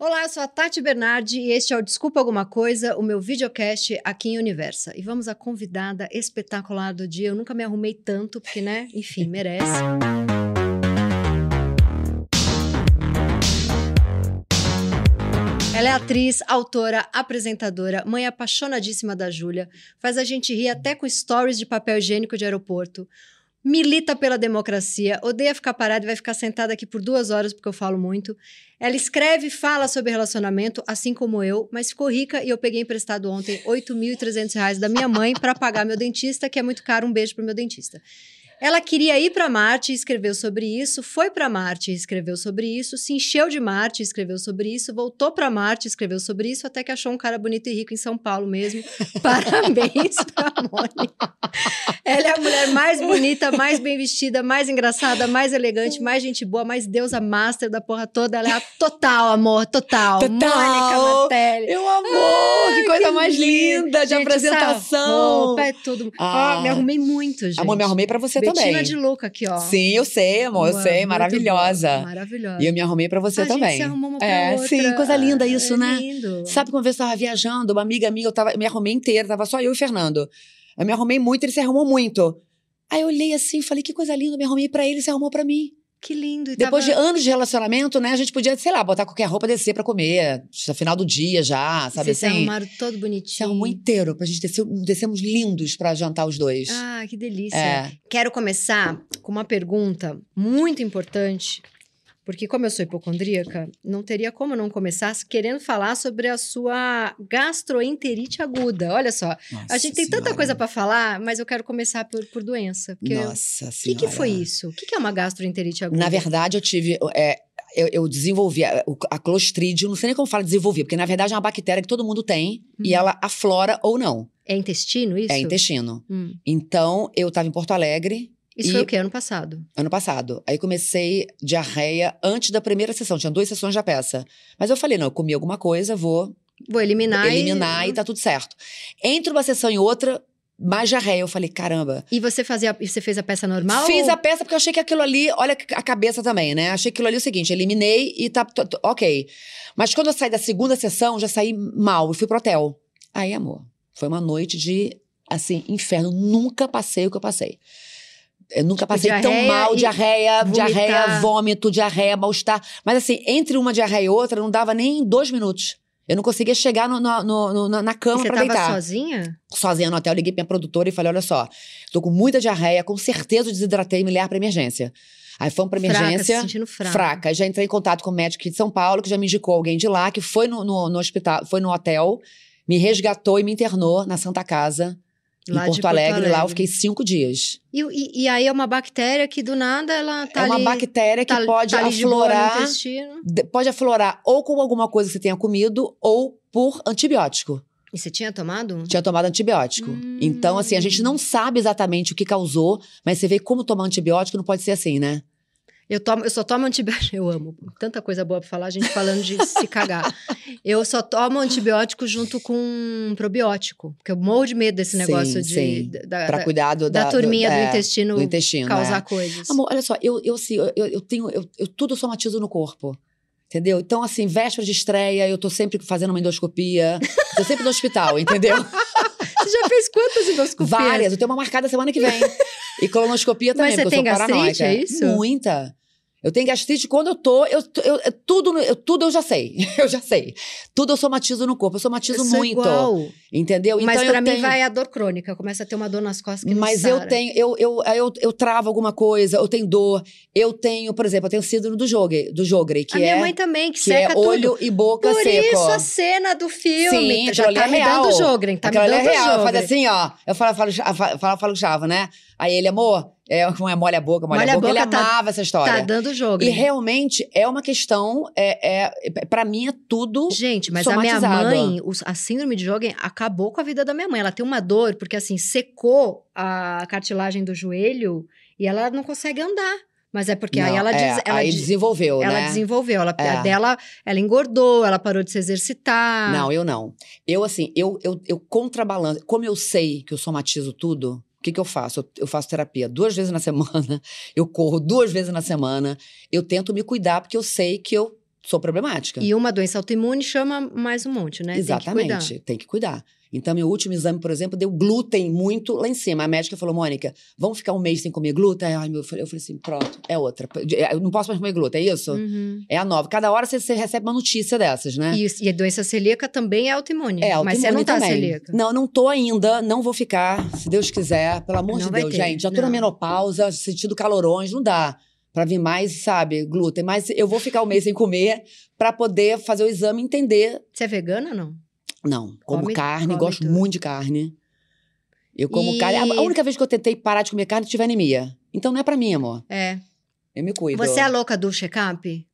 Olá, eu sou a Tati Bernardi e este é o Desculpa Alguma Coisa, o meu videocast aqui em Universa. E vamos à convidada espetacular do dia. Eu nunca me arrumei tanto, porque, né? Enfim, merece. Ela é atriz, autora, apresentadora, mãe apaixonadíssima da Júlia, faz a gente rir até com stories de papel higiênico de aeroporto, milita pela democracia, odeia ficar parada e vai ficar sentada aqui por duas horas porque eu falo muito. Ela escreve e fala sobre relacionamento, assim como eu, mas ficou rica e eu peguei emprestado ontem R$ 8.300 da minha mãe para pagar meu dentista, que é muito caro. Um beijo pro meu dentista. Ela queria ir para Marte e escreveu sobre isso, foi para Marte e escreveu sobre isso, se encheu de Marte e escreveu sobre isso, voltou para Marte e escreveu sobre isso, até que achou um cara bonito e rico em São Paulo mesmo. Parabéns pra Mônica. Ela é a mulher mais bonita, mais bem vestida, mais engraçada, mais elegante, mais gente boa, mais deusa master da porra toda. Ela é a total, amor, total. Total. Mônica Martelli. Meu amor, que coisa que mais linda de Gente, apresentação. roupa é tudo. Ah. Ó, me arrumei muito, gente. Amor, me arrumei pra você Betina de Luca aqui, ó. Sim, eu sei, amor, eu Boa, sei, muito maravilhosa. Maravilhosa. E eu me arrumei pra você a também. Gente se arrumou uma pra é, outra. sim, coisa linda isso, é né? Lindo. Sabe quando eu estava viajando, uma amiga minha, eu, tava, eu me arrumei inteira, tava só eu e o Fernando. Eu me arrumei muito, ele se arrumou muito. Aí eu olhei assim, falei, que coisa linda, eu me arrumei pra ele, ele se arrumou pra mim. Que lindo. Depois tava... de anos de relacionamento, né, a gente podia, sei lá, botar qualquer roupa, descer pra comer, no final do dia já, sabe Vocês se assim? arrumaram todo bonitinho. Se arrumou inteiro, pra gente descer, descemos lindos pra jantar os dois. Ah, que delícia. É. Quero começar com uma pergunta muito importante, porque como eu sou hipocondríaca, não teria como não começar querendo falar sobre a sua gastroenterite aguda. Olha só, Nossa a gente tem tanta Senhora. coisa para falar, mas eu quero começar por, por doença. Porque eu- Nossa O que, Senhora. que foi isso? O que, que é uma gastroenterite aguda? Na verdade, eu tive. é, eu, eu desenvolvi a, a clostridium, não sei nem como fala desenvolver, porque na verdade é uma bactéria que todo mundo tem e Uhum. ela aflora ou não. É intestino isso? É intestino. Hum. Então, eu estava em Porto Alegre Isso E- foi o que? Ano passado? ano passado. Aí comecei diarreia antes da primeira sessão. Tinha duas sessões da peça. Mas eu falei, não, eu comi alguma coisa, vou Vou eliminar. e- eliminar e tá tudo certo. Entre uma sessão e outra, mais diarreia. Eu falei, caramba. E você fazia, e você fez a peça normal? Fiz ou- a peça porque eu achei que aquilo ali, olha a cabeça também, né? Achei que aquilo ali o seguinte, eliminei e tá, ok. Mas quando eu saí da segunda sessão, já saí mal e fui pro hotel. Aí, amor, foi uma noite de, assim, inferno. Nunca passei o que eu passei. Eu nunca Tipo, passei tão mal, diarreia, vomitar. diarreia, vômito, diarreia, mal-estar. Mas assim, entre uma diarreia e outra, não dava nem dois minutos. Eu não conseguia chegar no- no- no- na, E cama você pra tava deitar sozinha? sozinha no hotel, liguei pra minha produtora e falei: olha só, tô com muita diarreia, com certeza eu desidratei e me ligar pra emergência. Aí fomos pra Fraca, se emergência. sentindo fraca. fraca. Já entrei em contato com o médico de São Paulo, que já me indicou alguém de lá, que foi no, no, no hospital, foi no hotel, me resgatou e me internou na Santa Casa, Lá em Porto, Alegre. Lá eu fiquei cinco dias. E, e- e aí é uma bactéria que do nada ela tá é uma ali... bactéria que tá, pode tá aflorar. Pode aflorar ou com alguma coisa que você tenha comido, ou por antibiótico. E você tinha tomado? tinha tomado antibiótico. Hum. Então, assim, a gente não sabe exatamente o que causou, mas você vê como tomar antibiótico não pode ser assim, né? Eu, tomo, eu só tomo antibiótico. Eu amo. Tanta coisa boa pra falar, a gente falando de se cagar. Eu só tomo antibiótico junto com probiótico. Porque eu morro de medo desse Sim, negócio de, sim. da, Pra da, cuidar do, da da, turminha do, é, intestino, do intestino. causar é. coisas. Amor, olha só, eu, eu, assim, eu, eu tenho. Eu, eu tudo somatizo no corpo. Entendeu? Então, assim, véspera de estreia, eu tô sempre fazendo uma endoscopia. tô sempre no hospital, entendeu? Você já fez quantas endoscopias? Várias. Eu tenho uma marcada semana que vem. E colonoscopia também, Mas você porque eu tem sou gastrite, paranoica. é isso? Muita. Eu tenho gastrite quando eu tô, eu, eu, tudo, eu, tudo eu já sei. Eu já sei. Tudo eu somatizo no corpo, eu somatizo Eu muito. igual. Entendeu? Mas então pra eu mim tenho, vai a dor crônica. Começa a ter uma dor nas costas que não Mas sara. eu tenho, eu, eu, eu, eu travo alguma coisa, eu tenho dor. Eu tenho, por exemplo, eu tenho síndrome do Jogre, do Jogre que a minha é, mãe também, que, que seca é tudo. olho e boca Por seco. isso a cena do filme Sim, já tá ali me é real. dando Jogren, tá me dando é real. Jogren. Faz assim, ó. Eu falo, falo, falo, falo, falo Chavo, né? Aí ele, amor, é, como é molha a boca, molha, Molha a a boca. Ele boca, tá- amava essa história. Tá dando Jogren. E realmente é uma questão, é, é, para mim é tudo. Gente, mas a minha mãe, a síndrome de Jogren acabou com a vida da minha mãe. Ela tem uma dor, porque assim, secou a cartilagem do joelho e ela não consegue andar. Mas é porque aí Não, ela, é, diz, ela, aí desenvolveu, ela né? desenvolveu. Ela, É. dela, ela engordou, ela parou de se exercitar. Não, eu não. Eu, assim, eu, eu, eu contrabalanço. Como eu sei que eu somatizo tudo, o que, que eu faço? Eu, eu faço terapia duas vezes na semana, eu corro duas vezes na semana, eu tento me cuidar, porque eu sei que eu sou problemática. E uma doença autoimune chama mais um monte, né? Exatamente, Tem que cuidar. tem que cuidar. Então, meu último exame, por exemplo, deu glúten muito lá em cima. A médica falou, Mônica, vamos ficar um mês sem comer glúten? Ai, meu, eu falei assim, pronto, é outra. Eu não posso mais comer glúten, é isso? Uhum. É a nova. Cada hora você, você recebe uma notícia dessas, né? E, e a doença celíaca também é autoimune. É, Mas você autoimune não tá também. celíaca. Não, não tô ainda, não vou ficar, se Deus quiser. Pelo amor Não de Deus, ter, gente. Já tô na não. menopausa, sentindo calorões, não dá pra vir mais, sabe, glúten. Mas eu vou ficar um mês sem comer pra poder fazer o exame e entender. Você é vegana ou não? Não, como Come- carne, come gosto tudo. muito de carne. Eu como E- carne. A única vez que eu tentei parar de comer carne, eu tive anemia. Então não é pra mim, amor. É. Eu me cuido. Você é a louca do check-up?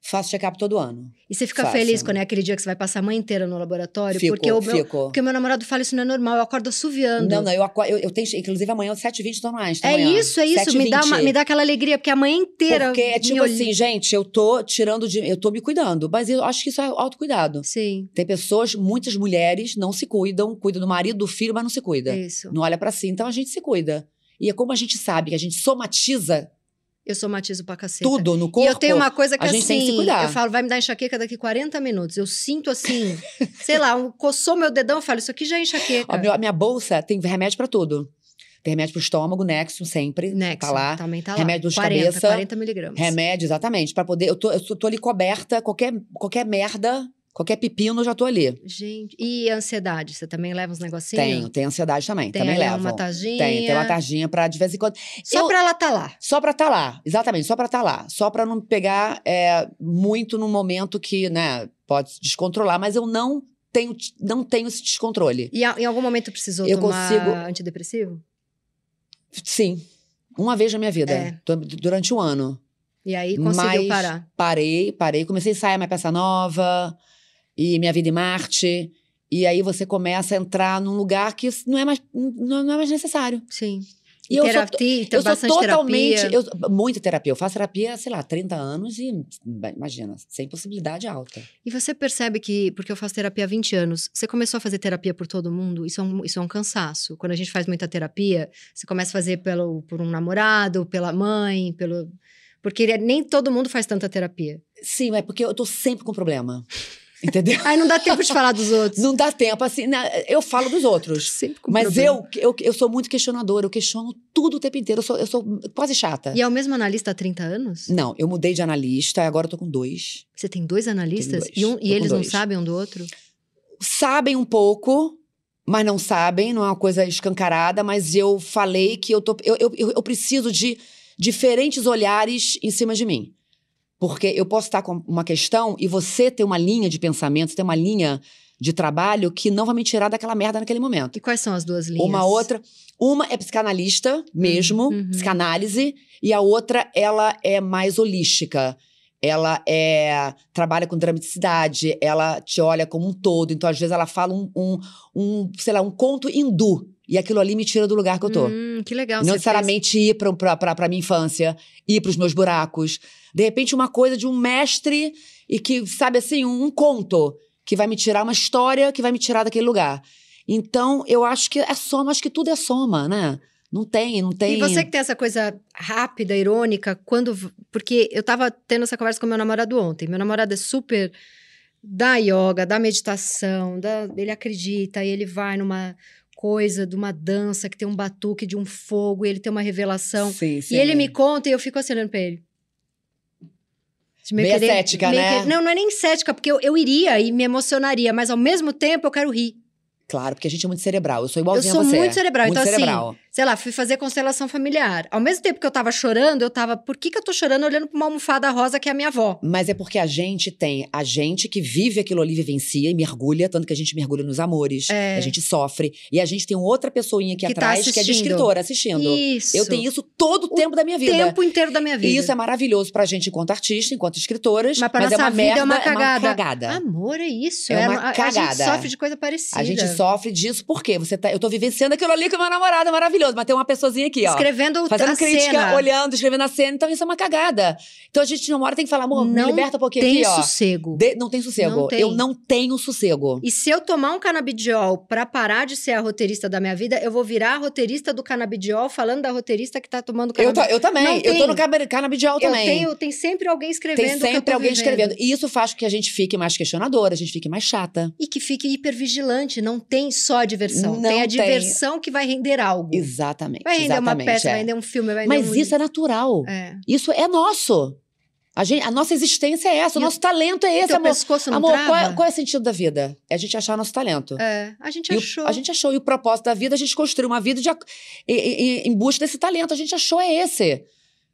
Faço check-up todo ano. E você fica Faço. feliz quando é aquele dia que você vai passar a manhã inteira no laboratório? Fico, porque o meu, fico. porque o meu namorado fala isso não é normal, eu acordo assoviando. Não, não, eu, eu, eu tenho. Inclusive amanhã, 7h20, tô no Einstein. É amanhã. isso, é isso. Me dá, uma- 7h20. me dá aquela alegria, porque a manhã inteira. Porque é tipo assim, gente, eu tô tirando de. Eu tô me cuidando. Mas eu acho que isso é autocuidado. Sim, Tem pessoas, muitas mulheres não se cuidam, cuidam do marido, do filho, mas não se cuida. isso. Não olha pra si. Então a gente se cuida. E é como a gente sabe que a gente somatiza Eu somatizo pra caceta. tudo no E corpo. eu tenho uma coisa que a gente assim, tem que se cuidar. eu falo, vai me dar enxaqueca daqui 40 minutos. Eu sinto assim, sei lá, um, coçou meu dedão, eu falo, isso aqui já é enxaqueca. A, minha, a minha bolsa tem remédio pra tudo. Tem remédio pro estômago, Nexo, sempre. Nexo, Tá lá. também tá lá. Remédio de 40, cabeça. 40 miligramas. Remédio, exatamente. Pra poder. Eu tô, eu tô ali coberta, qualquer, qualquer merda, qualquer pepino, eu já tô ali. Gente, e ansiedade? Você também leva uns negocinhos? Tenho, tenho ansiedade também. Tem também levo. uma tarjinha. Tem, tem uma tarjinha pra de vez em quando. Só Eu- pra ela tá lá. Só pra estar lá, exatamente, só pra estar lá. Só pra não pegar é, muito no momento que, né, pode se descontrolar, mas eu não tenho, não tenho esse descontrole. E a- em algum momento precisou Eu tomar consigo- antidepressivo? Sim, uma vez na minha vida, É. du- durante um ano. E aí conseguiu Mas parar. Parei, parei, comecei a ensaiar minha peça nova, e Minha Vida em Marte, e aí você começa a entrar num lugar que não é mais, não não é mais necessário. Sim. E eu sou terapia, Eu sou totalmente. terapia. Eu, muita terapia. Eu faço terapia, sei lá, 30 anos e, imagina, sem possibilidade alta. E você percebe que, porque eu faço terapia há 20 anos, você começou a fazer terapia por todo mundo, isso é um, isso é um cansaço. Quando a gente faz muita terapia, você começa a fazer pelo, por um namorado, pela mãe, pelo. Porque nem todo mundo faz tanta terapia. Sim, é porque eu tô sempre com problema. Entendeu? Aí não dá tempo de falar dos outros. Não dá tempo, assim. né, Eu falo dos outros. Sempre com Mas eu, eu, eu sou muito questionadora, eu questiono tudo o tempo inteiro. Eu sou, eu sou quase chata. E é o mesmo analista há 30 anos? Não, eu mudei de analista, agora eu tô com dois. Você tem dois analistas? dois. E, um- e eles não dois. sabem um do outro? Sabem um pouco, mas não sabem, não é uma coisa escancarada, mas eu falei que eu, tô, eu, eu eu preciso de diferentes olhares em cima de mim. Porque eu posso estar com uma questão e você ter uma linha de pensamento, ter uma linha de trabalho que não vai me tirar daquela merda naquele momento. E quais são as duas linhas? Uma outra, uma é psicanalista mesmo, Uhum. psicanálise, e a outra ela é mais holística. Ela é trabalha com dramaticidade, ela te olha como um todo. Então, às vezes, ela fala um, um, um, sei lá, um conto hindu. E aquilo ali me tira do lugar que eu tô. Hum, que legal. Não necessariamente ir pra, pra, pra, pra minha infância, ir pros meus buracos. De repente, uma coisa de um mestre e que, sabe assim, um, um conto que vai me tirar uma história que vai me tirar daquele lugar. Então, eu acho que é soma, acho que tudo é soma, né? Não tem, não tem. E você que tem essa coisa rápida, irônica, quando. Porque eu tava tendo essa conversa com meu namorado ontem. Meu namorado é super da yoga, da meditação, da, ele acredita, e ele vai numa coisa de uma dança que tem um batuque de um fogo, e ele tem uma revelação. Sim, sim. E ele me conta e eu fico assim olhando pra ele. Meio cética, meio né? que- não, não é nem cética, porque eu, eu iria e me emocionaria, mas ao mesmo tempo eu quero rir. Claro, porque a gente é muito cerebral. Eu sou igualzinha sou a você. muito cerebral, Muito então, assim, cerebral. Sei lá, fui fazer constelação familiar. Ao mesmo tempo que eu tava chorando, eu tava, por que que eu tô chorando olhando pra uma almofada rosa que é a minha avó? Mas é porque a gente tem a gente que vive aquilo ali, vivencia e mergulha, tanto que a gente mergulha nos amores, É. a gente sofre. E a gente tem outra pessoinha aqui Que tá atrás que é de escritora assistindo. Isso. Eu tenho isso todo o tempo da minha o vida. tempo inteiro da minha vida. E isso é maravilhoso pra gente enquanto artista, enquanto escritoras. Mas pra é nossa uma vida merda, é uma cagada. cagada. Amor, é isso. É uma a- A, cagada. gente sofre de coisa parecida. A gente sofre disso porque você tá, eu tô vivenciando aquilo ali com meu namorado maravilhoso. Maravilhoso, mas tem uma pessoazinha aqui, ó. Escrevendo Fazendo a crítica, cena. olhando, escrevendo a cena. Então isso é uma cagada. Então a gente, numa hora, tem que falar, amor, me Não liberta um pouquinho Tem aqui, ó. sossego. Não tem sossego. Não tem. Eu não tenho sossego. E se eu tomar um canabidiol pra parar de ser a roteirista da minha vida, eu vou virar a roteirista do canabidiol falando da roteirista que tá tomando Eu, canabidiol. tô- eu também. Não eu tem. tô no cana- canabidiol Eu também. tenho, tem sempre alguém escrevendo. Tem eu sempre alguém vivendo. escrevendo. E isso faz com que a gente fique mais questionadora, a gente fique mais chata. E que fique hipervigilante. Não tem só a diversão. Não tem a tem. diversão que vai render algo. Exatamente. Vai render uma exatamente, peça, é. vai render um filme, vai Mas um... isso é natural. É. Isso é nosso. A, gente, a nossa existência é essa, o E nosso talento é E esse, amor. pescoço não Amor, qual é, trava? qual é o sentido da vida? É a gente achar nosso talento. É, a gente E o- achou. a gente achou. E o propósito da vida, a gente construiu uma vida de, ac- em, em- busca desse talento. A gente achou é esse.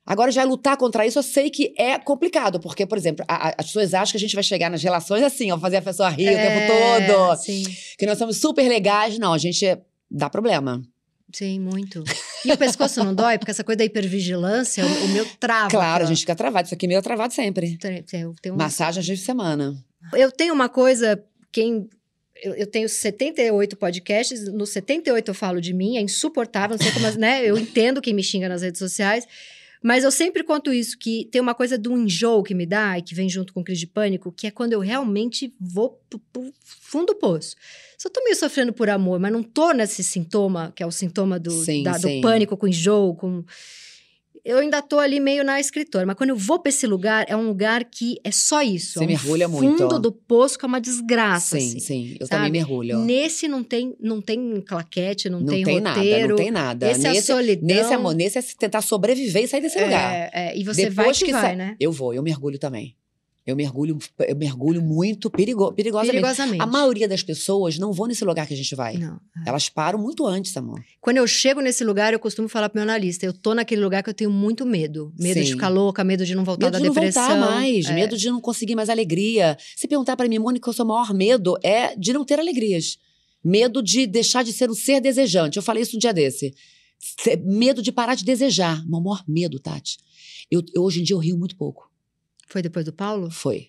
Agora, já lutar contra isso, eu sei que é complicado. Porque, por exemplo, a- a- as pessoas acham que a gente vai chegar nas relações assim, ó, fazer a pessoa rir o É, tempo todo. Sim, Que nós somos super legais. Não, a gente dá problema. Sim, muito. E o pescoço não dói? Porque essa coisa da hipervigilância, o, o meu trava. claro, aqui, a gente fica travado. Isso aqui é meio travado sempre. Eu tenho um- Massagem às vezes de semana. Eu tenho uma coisa, quem. Eu, eu tenho 78 podcasts, no 78 eu falo de mim, é insuportável, não sei como, né? Eu entendo quem me xinga nas redes sociais, mas eu sempre conto isso, que tem uma coisa do enjoo que me dá e que vem junto com crise de pânico, que é quando eu realmente vou pro, pro fundo do poço. Se eu tô meio sofrendo por amor, mas não tô nesse sintoma, que é o sintoma do, Sim, da- do pânico com enjoo, com eu ainda tô ali meio na escritora, mas quando eu vou pra esse lugar, é um lugar que é só isso. Você é um mergulha muito. fundo do poço que é uma desgraça, sim, assim. sim. Eu sabe? também mergulho. Nesse não tem, não tem claquete, não, Não tem, tem, nada, roteiro. não tem nada. Esse é a nesse, solidão. nesse amor, nesse é tentar sobreviver e sair desse lugar. É, é, e você Depois vai que, que vai, né? Eu vou, eu mergulho também. Eu mergulho, eu mergulho muito perigo, perigosamente. Perigosamente. A maioria das pessoas não vão nesse lugar que a gente vai. Não. é. Elas param muito antes, amor. Quando eu chego nesse lugar, eu costumo falar pro meu analista, eu tô naquele lugar que eu tenho muito medo. Medo de Sim. ficar louca, medo de não voltar Medo da de não depressão. voltar mais, É. medo de não conseguir mais alegria. Se perguntar pra mim, Mônica, o seu maior medo é de não ter alegrias. Medo de deixar de ser um ser desejante. Eu falei isso um dia desse. Medo de parar de desejar. Meu maior medo, Tati. Eu, eu- hoje em dia eu rio muito pouco. Foi depois do Paulo? Foi.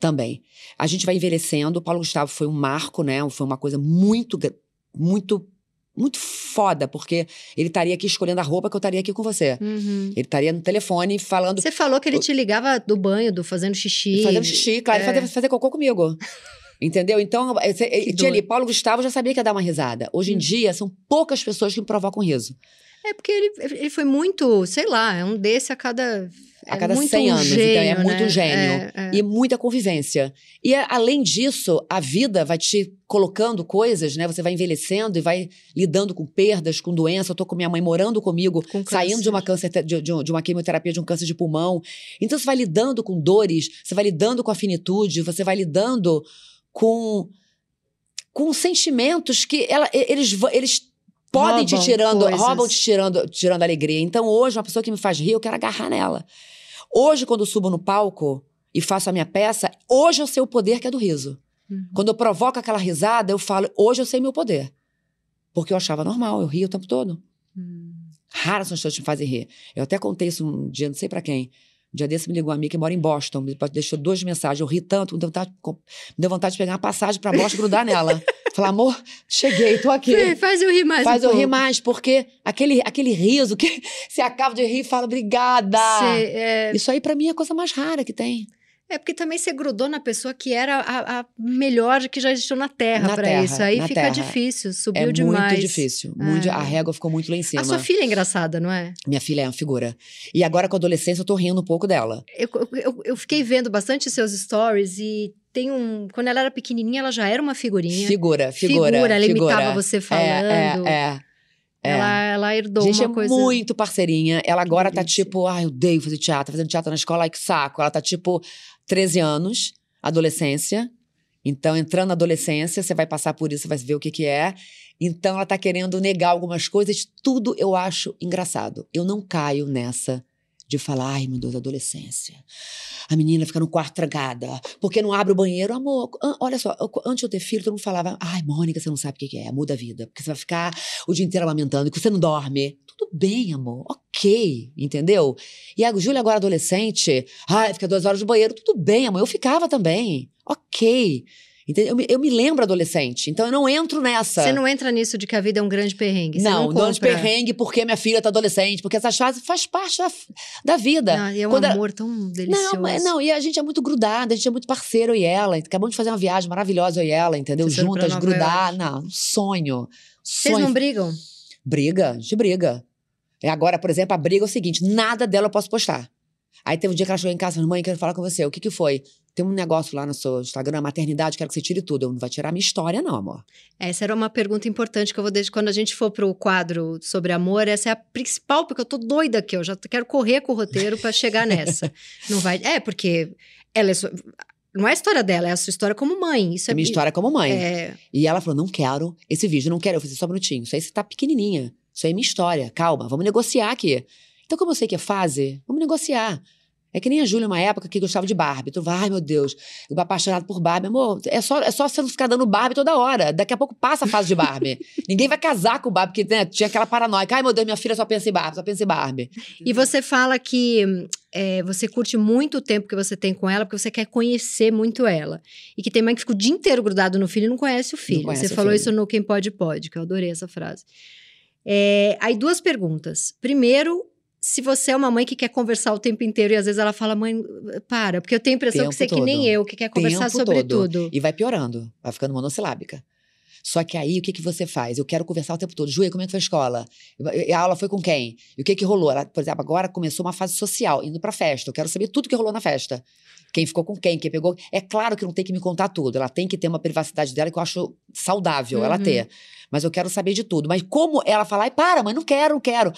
Também. A gente vai envelhecendo. O Paulo Gustavo foi um marco, né? Foi uma coisa muito, muito, muito foda, porque ele estaria aqui escolhendo a roupa que eu estaria aqui com você. Uhum. Ele estaria no telefone falando, Você falou que ele te ligava do banho, do fazendo xixi. fazendo xixi, claro, É. fazer, fazer cocô comigo. Entendeu? Então, eh, eh, tinha ali. Paulo Gustavo já sabia que ia dar uma risada. Hoje em Hum. dia, são poucas pessoas que me provocam riso. É porque ele, ele foi muito, sei lá, é um desse a cada. A é cada muito 100 um anos, então é gênio, muito né? gênio. É, é. E muita convivência. E a- além disso, a vida vai te colocando coisas, né? Você vai envelhecendo e vai lidando com perdas, com doença. Eu tô com minha mãe morando comigo, Com saindo de uma câncer de- de uma quimioterapia de um câncer de pulmão. Então você vai lidando com dores, você vai lidando com a finitude, você vai lidando com com sentimentos que ela, eles eles podem te Roubam tirando, coisas. roubam te tirando, tirando a alegria. Então hoje uma pessoa que me faz rir, eu quero agarrar nela. Hoje quando eu subo no palco e faço a minha peça, hoje eu sei o poder que é do riso. Uhum. Quando eu provoco aquela risada, eu falo, hoje eu sei meu poder. Porque eu achava normal, eu ria o tempo todo. Hum. Raras são as pessoas que me fazem rir. Eu até contei isso um dia, não sei pra quem. Um dia desse me ligou uma amiga que mora em Boston, me deixou duas mensagens. Eu ri tanto, me deu vontade, me deu vontade de pegar uma passagem pra Boston e grudar nela. Falar, amor, cheguei, tô aqui. Fê, Faz eu rir mais Faz um eu rir pouco. mais, porque aquele, aquele riso que você acaba de rir e fala, obrigada. Cê, é, Isso aí pra mim é a coisa mais rara que tem. É porque também você grudou na pessoa que era a, a melhor que já existiu na Terra Terra, isso. Aí fica Terra. difícil, subiu é demais. muito difícil. Muito, É. A régua ficou muito lá em cima. A sua filha é engraçada, não é? Minha filha é uma figura. E agora, com a adolescência, eu tô rindo um pouco dela. Eu, eu, eu fiquei vendo bastante seus stories e tem um. Quando ela era pequenininha, ela já era uma figurinha. Figura, figura. ela figura. imitava você falando. É, é, é. é. Ela, ela herdou Gente, uma é coisa. muito parceirinha. Ela agora tá tipo, ai, eu odeio fazer teatro, fazendo teatro na escola, ai que saco. Ela tá tipo 13 anos, adolescência. Então, entrando na adolescência, você vai passar por isso, vai ver o que que é. Então, ela tá querendo negar algumas coisas. Tudo eu acho engraçado. Eu não caio nessa de falar, ai, meu Deus, adolescência. A menina fica no quarto trancada, porque não abre o banheiro. Amor, olha só, antes de eu ter filho, todo mundo falava, ai, Mônica, você não sabe o que é, muda a vida, porque você vai ficar o dia inteiro lamentando, que você não dorme. Tudo bem, amor, ok, entendeu? E a Júlia agora adolescente, ai, fica duas horas no banheiro, tudo bem, amor, eu ficava também, ok. Entendeu? Eu, me, eu me lembro adolescente, então eu não entro nessa. Você não entra nisso de que a vida é um grande perrengue. Você não, não, não de compra. perrengue porque minha filha tá adolescente, porque essas fases faz parte da, da vida. Não, e é um Quando ela- amor tão delicioso. Não, mas não, e a gente é muito grudada, a gente é muito parceiro eu e ela. Acabamos de fazer uma viagem maravilhosa eu e ela, entendeu? Vocês Juntas, grudar. Não, sonho. Vocês sonho. não brigam? Briga, a gente briga. É agora, por exemplo, a briga é o seguinte: nada dela eu posso postar. Aí teve um dia que ela chegou em casa e falou: mãe, quero falar com você. O que que foi? Tem um negócio lá no seu Instagram, maternidade, quero que você tire tudo. Eu não vai tirar a minha história, não, amor. Essa era uma pergunta importante que eu vou deixar. Quando a gente for pro quadro sobre amor, essa é a principal, porque eu tô doida aqui. Eu já quero correr com o roteiro pra chegar nessa. Não vai. É, porque ela é. sua- Não é a história dela, é a sua história como mãe. Isso é minha história como mãe. É, E ela falou: não quero esse vídeo, não quero. Eu falei: só um minutinho. Isso aí você tá pequenininha. Isso aí é minha história. Calma, vamos negociar aqui. Então, como eu sei que é fase, vamos negociar. É que nem a Júlia, uma época que gostava de Barbie. Tu vai, ai meu Deus, eu apaixonado por Barbie. Amor, é só, é só você não ficar dando Barbie toda hora. Daqui a pouco passa a fase de Barbie. Ninguém vai casar com Barbie, porque né, tinha aquela paranoia. Ai meu Deus, minha filha só pensa em Barbie, só pensa em Barbie. E você fala que é, você curte muito o tempo que você tem com ela, porque você quer conhecer muito ela. E que tem mãe que fica o dia inteiro grudado no filho e não conhece o filho. conhece você o falou filho. isso no Quem Pode Pode, que eu adorei essa frase. É, aí, duas perguntas. Primeiro, se você é uma mãe que quer conversar o tempo inteiro e às vezes ela fala, mãe, para, porque eu tenho a impressão Tempo que você é que nem eu, que quer conversar Tempo sobre todo. tudo. E vai piorando, vai ficando monossilábica. Só que aí, o que, que você faz? Eu quero conversar o tempo todo. Júlia, como é que foi a escola? E a aula foi com quem? E o que que rolou? Ela, por exemplo, agora começou uma fase social, indo pra festa. Eu quero saber tudo que rolou na festa. Quem ficou com quem, quem pegou. É claro que não tem que me contar tudo. Ela tem que ter uma privacidade dela que eu acho saudável ela Uhum. ter. Mas eu quero saber de tudo. Mas como ela falar, ai, para, mãe, não quero, não quero.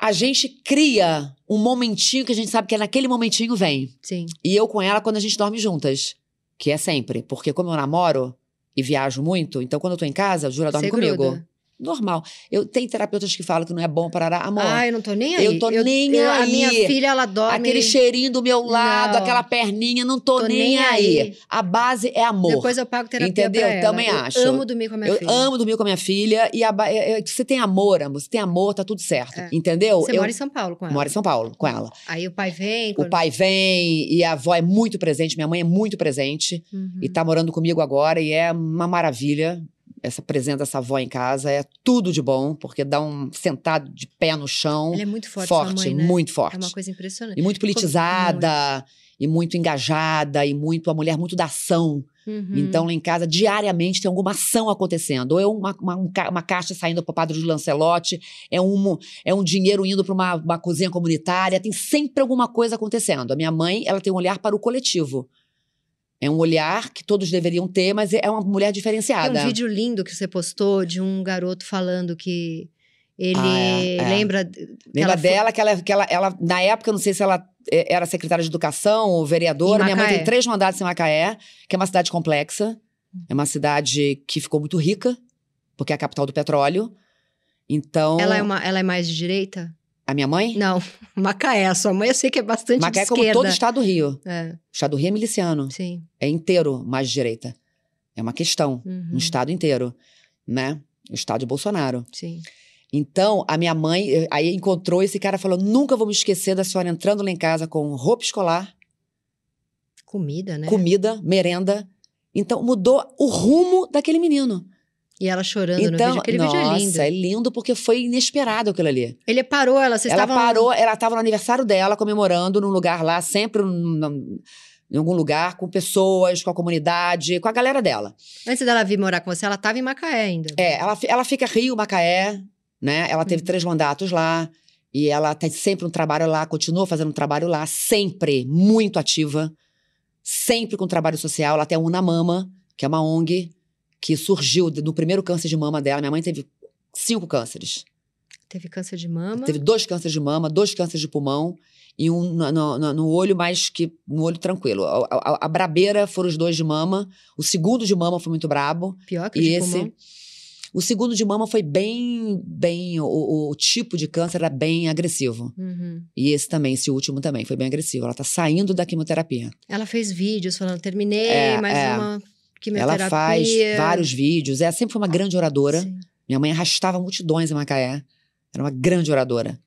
A gente cria um momentinho que a gente sabe que é naquele momentinho vem. Sim. E eu com ela quando a gente dorme juntas. Que é sempre. Porque como eu namoro e viajo muito, então quando eu tô em casa, a Júlia dorme Você comigo. gruda. Normal. Eu tenho terapeutas que falam que não é bom parar. Amor, Ai, eu não tô nem aí. eu tô nem A aí. minha filha, ela dorme... aquele cheirinho do meu lado, Não. aquela perninha, não tô, Tô nem, nem aí. aí. A base é amor. Depois eu pago terapia Entendeu? pra ela. Também eu acho. amo dormir com a minha eu filha. amo dormir com a minha filha e a é- é- você tem amor, amor. Você tem amor, tá tudo certo. É. Entendeu? Você eu mora em São Paulo com ela. moro em São Paulo com ela. Aí o pai vem. O quando- pai vem e a avó é muito presente, minha mãe é muito presente. Uhum. e tá morando comigo agora e é uma maravilha. Essa presença dessa avó em casa é tudo de bom, porque dá um sentado de pé no chão. Ela é muito forte, forte, mãe, né? muito É forte. uma coisa impressionante. E muito politizada, e muito engajada, e muito uma mulher muito da ação. Uhum. Então, lá em casa, diariamente tem alguma ação acontecendo. Ou é uma, uma, um uma caixa saindo para o Padre de Lancelote, é um, é um dinheiro indo para uma, uma cozinha comunitária, tem sempre alguma coisa acontecendo. A minha mãe, ela tem um olhar para o coletivo. É um olhar que todos deveriam ter, mas é uma mulher Tem diferenciada. um vídeo lindo que você postou de um garoto falando que ele Ah, é, é. lembra. que Lembra ela foi- dela que, ela, que ela, ela, na época, eu não sei se ela eh, era secretária de educação ou vereadora. Minha mãe tem três mandatos em Macaé, que é uma cidade complexa. É uma cidade que ficou muito rica, porque é a capital do petróleo. Então, Ela, é uma, ela é mais de direita? A minha mãe, Não, Macaé. A sua mãe eu sei que é bastante Macaé é de como esquerda. todo o estado do Rio. É, O estado do Rio é miliciano. sim. É inteiro mais de direita. É uma questão. Uhum, No estado inteiro, né? O estado de Bolsonaro. Sim. Então, a minha mãe eh, aí encontrou esse cara e falou: nunca vou me esquecer da senhora entrando lá em casa com roupa escolar, Comida, né? comida, merenda. Então, mudou o rumo daquele menino. E ela chorando no então, vídeo. Aquele nossa, vídeo é lindo. é lindo porque foi inesperado aquilo ali. Ele parou ela, vocês ela estavam... parou, ela estava no aniversário dela, comemorando num lugar lá, sempre num- em algum lugar, com pessoas, com a comunidade, com a galera dela. Antes dela vir morar com você, ela estava em Macaé ainda. É, ela, ela fica Rio, Macaé, né? Ela teve Uhum. três mandatos lá. E ela tem sempre um trabalho lá, continua fazendo um trabalho lá, sempre muito ativa, sempre com trabalho social. Ela tem a Una Mama, que é uma ONG que surgiu no primeiro câncer de mama dela. Minha mãe teve cinco cânceres. Teve câncer de mama. Teve dois cânceres de mama, dois cânceres de pulmão e um no, no- no- olho, mais que no olho tranquilo. A, a- a brabeira foram os dois de mama. O segundo de mama foi muito brabo. Pior que o E de esse. pulmão. O segundo de mama foi bem. bem o, o- o tipo de câncer era bem agressivo. Uhum. E esse também, esse último também, foi bem agressivo. Ela tá saindo da quimioterapia. Ela fez vídeos falando, terminei É, mais é. uma. Ela faz vários vídeos. Ela sempre foi uma grande oradora. Sim. Minha mãe arrastava multidões em Macaé. Era uma grande oradora.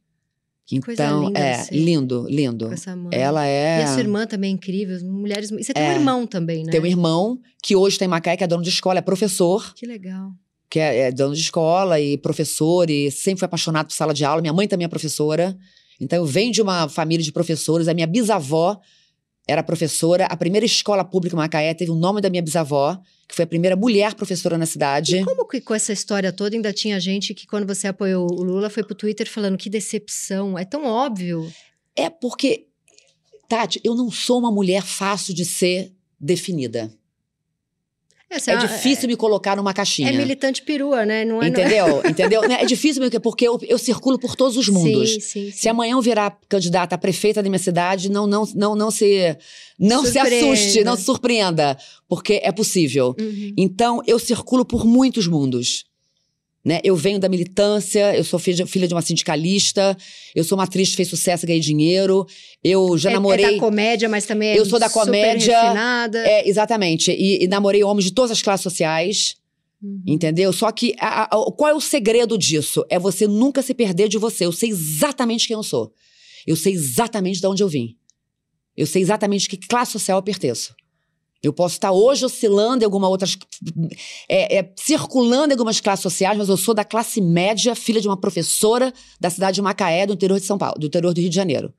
Então, linda é você lindo, lindo. com essa mãe. Ela é. E a sua irmã também é incrível, mulheres. E você tem É. um irmão também, né? Tem um irmão que hoje tem Macaé, que é dono de escola, é professor, Que legal. que é, é dono de escola e professor, e sempre foi apaixonado por sala de aula. Minha mãe também é professora. Então, eu venho de uma família de professores. A minha bisavó era professora. A primeira escola pública em Macaé teve o nome da minha bisavó, que foi a primeira mulher professora na cidade. E como que com essa história toda ainda tinha gente que, quando você apoiou o Lula, foi pro Twitter falando que decepção? É tão óbvio. É porque, Tati, eu não sou uma mulher fácil de ser definida. Essa É uma- difícil me colocar numa caixinha. É militante perua, né? Não é, não é- Entendeu? Entendeu? É difícil porque eu, eu circulo por todos os mundos. Sim, sim, sim. Se amanhã eu virar candidata a prefeita da minha cidade, não, não, não, não se, não se assuste, não se surpreenda, porque é possível. Uhum. Então, eu circulo por muitos mundos. Né? Eu venho da militância, eu sou filha de, filha de uma sindicalista, eu sou uma atriz que fez sucesso e ganhei dinheiro, eu já é, namorei. É da comédia, mas também é Eu sou da comédia. É, exatamente. E, e namorei homens de todas as classes sociais, Uhum. entendeu? Só que a- a- qual é o segredo disso? É você nunca se perder de você. Eu sei exatamente quem eu sou. Eu sei exatamente de onde eu vim. Eu sei exatamente que classe social eu pertenço. Eu posso estar hoje oscilando em alguma outras. é, é, circulando em algumas classes sociais, mas eu sou da classe média, filha de uma professora da cidade de Macaé, do interior de São Paulo, do interior do Rio de Janeiro.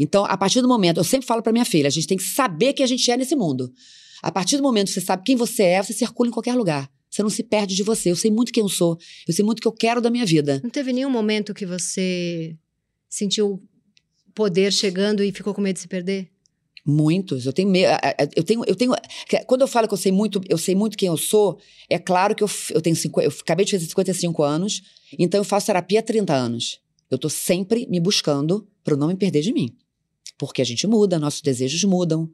Então, a partir do momento, eu sempre falo para minha filha, a gente tem que saber quem a gente é nesse mundo. A partir do momento que você sabe quem você é, você circula em qualquer lugar. Você não se perde de você. Eu sei muito quem eu sou. Eu sei muito o que eu quero da minha vida. Não teve nenhum momento que você sentiu poder chegando e ficou com medo de se perder? Muitos. Eu tenho medo. Eu tenho, eu tenho. Quando eu falo que eu sei muito, eu sei muito quem eu sou, é claro que eu, eu tenho cinqu- eu acabei de fazer 55 anos, então eu faço terapia há 30 anos. Eu tô sempre me buscando para não me perder de mim. Porque a gente muda, nossos desejos mudam.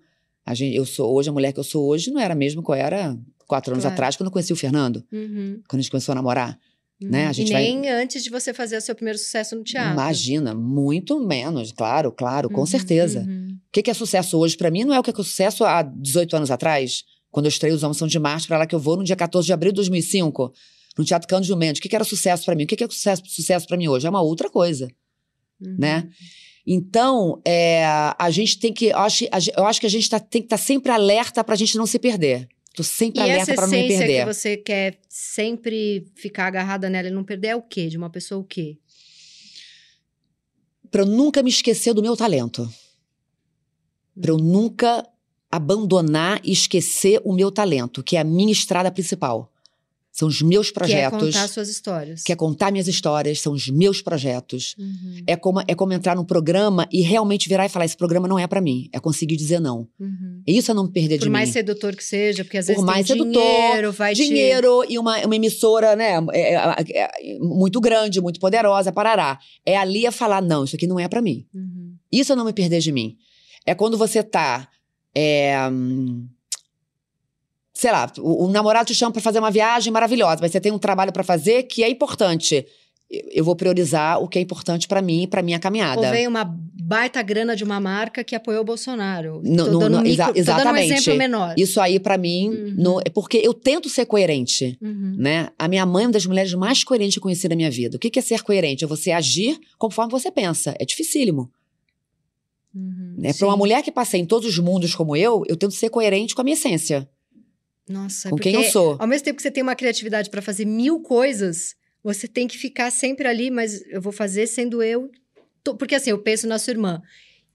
A gente, eu sou hoje, a mulher que eu sou hoje não era a mesma que eu era quatro anos Claro. atrás, quando eu conheci o Fernando, Uhum. quando a gente começou a namorar. Uhum. Né, a gente e vai- nem antes de você fazer o seu primeiro sucesso no teatro. Imagina, muito menos, claro, claro, com Uhum, certeza. uhum. O que, é sucesso hoje pra mim não é o que é sucesso há 18 anos atrás, quando eu estreiei Os Homens São de Marte, pra lá que eu vou no dia 14 de abril de 2005, no Teatro Cândido Mendes. O que, era sucesso pra mim? O que, é sucesso, sucesso para mim hoje? É uma outra coisa, Uhum. né? Então, é, a gente tem que. Eu acho, a eu acho que a gente tá- tem que estar sempre alerta pra gente não se perder. Tô sempre E alerta essa pra não me essência perder. que você quer sempre ficar agarrada nela e não perder é o quê? De uma pessoa o quê? Pra eu nunca me esquecer do meu talento. Pra eu nunca abandonar e esquecer o meu talento, que é a minha estrada principal. São os meus Que é projetos. contar suas histórias. que é contar minhas histórias, são os meus projetos. Uhum, É como, é como entrar num programa e realmente virar e falar: esse programa não é pra mim. É conseguir dizer não. uhum. E isso é não me perder Por de mais mim. sedutor que seja, porque às Por vezes mais tem sedutor, dinheiro, vai te... Dinheiro e uma, uma emissora, né, é, é, é, muito grande, muito poderosa, parará. É ali a falar: não, isso aqui não é pra mim. Uhum. Isso é não me perder de mim. É quando você tá. é, hum, sei lá, o, o namorado te chama pra fazer uma viagem maravilhosa, mas você tem um trabalho pra fazer que é importante. Eu, vou priorizar o que é importante pra mim e pra minha caminhada. Ou vem uma baita grana de uma marca que apoiou o Bolsonaro. Não, não, dando não, um exa- dando um exatamente. exemplo menor. Isso aí, pra mim, Uhum. não- é porque eu tento ser coerente. Uhum. Né? A minha mãe é uma das mulheres mais coerentes que eu conheci na minha vida. O que é ser coerente? É você agir conforme você pensa. É dificílimo. Uhum. Né? Para uma mulher que passei em todos os mundos como eu, eu tento ser coerente com a minha essência, Nossa, com porque quem eu sou. ao mesmo tempo que você tem uma criatividade para fazer mil coisas, você tem que ficar sempre ali, mas eu vou fazer sendo eu. Tô- Porque assim, eu penso na sua irmã,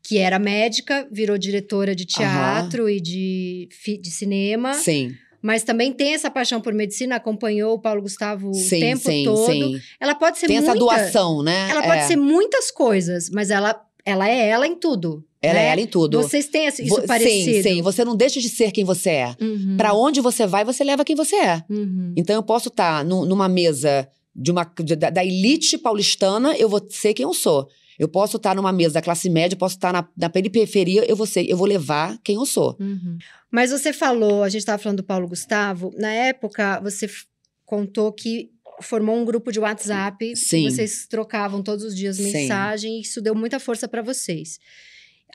que era médica, virou diretora de teatro e de, de cinema, Sim, mas também tem essa paixão por medicina, acompanhou o Paulo Gustavo o sim, tempo sim, todo. sim. Ela pode ser Tem essa muita, doação, né? Ela pode É. ser muitas coisas, mas ela, ela é ela em tudo. Ela né? é ela em tudo. Vocês têm isso Vo- parecido. Sim, sim. Você não deixa de ser quem você é. Uhum. Pra onde você vai, você leva quem você é. Uhum. Então eu posso estar numa mesa de uma, de- da, da elite paulistana, eu vou ser quem eu sou. Eu posso estar numa mesa da classe média, posso estar na, na periferia, eu vou ser, eu vou levar quem eu sou. Uhum. Mas você falou, a gente estava falando do Paulo Gustavo, na época você contou que formou um grupo de WhatsApp, Sim. vocês trocavam todos os dias Sim. mensagem, e isso deu muita força para vocês.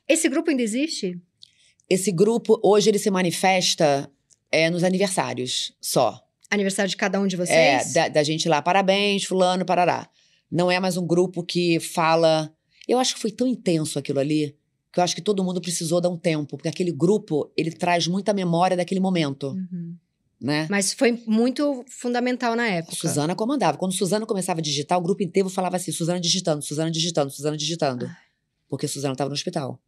Esse grupo ainda existe? Esse grupo, hoje, ele se manifesta é, nos aniversários só. Aniversário de cada um de É, vocês? da, da gente lá, parabéns, fulano, parará. Não é mais um grupo que fala. Eu acho que foi tão intenso aquilo ali que eu acho que todo mundo precisou dar um tempo, porque aquele grupo, ele traz muita memória daquele momento, Uhum. né? Mas foi muito fundamental na época. Suzana comandava. Quando Suzana começava a digitar, o grupo inteiro falava assim: Suzana digitando, Suzana digitando, Suzana digitando. Ai. Porque Suzana estava no hospital.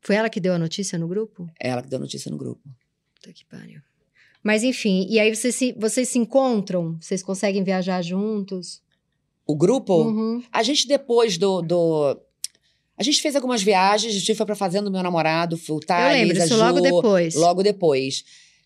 Foi ela que deu a notícia no grupo? Ela que deu notícia no grupo. Puta que pariu. Mas enfim, e aí vocês se, vocês se encontram? Vocês conseguem viajar juntos? O grupo, Uhum. a gente depois do. do... A gente fez algumas viagens, a gente foi pra fazenda do meu namorado, o Eu Thales, lembro, a isso Ju, logo depois. Logo depois.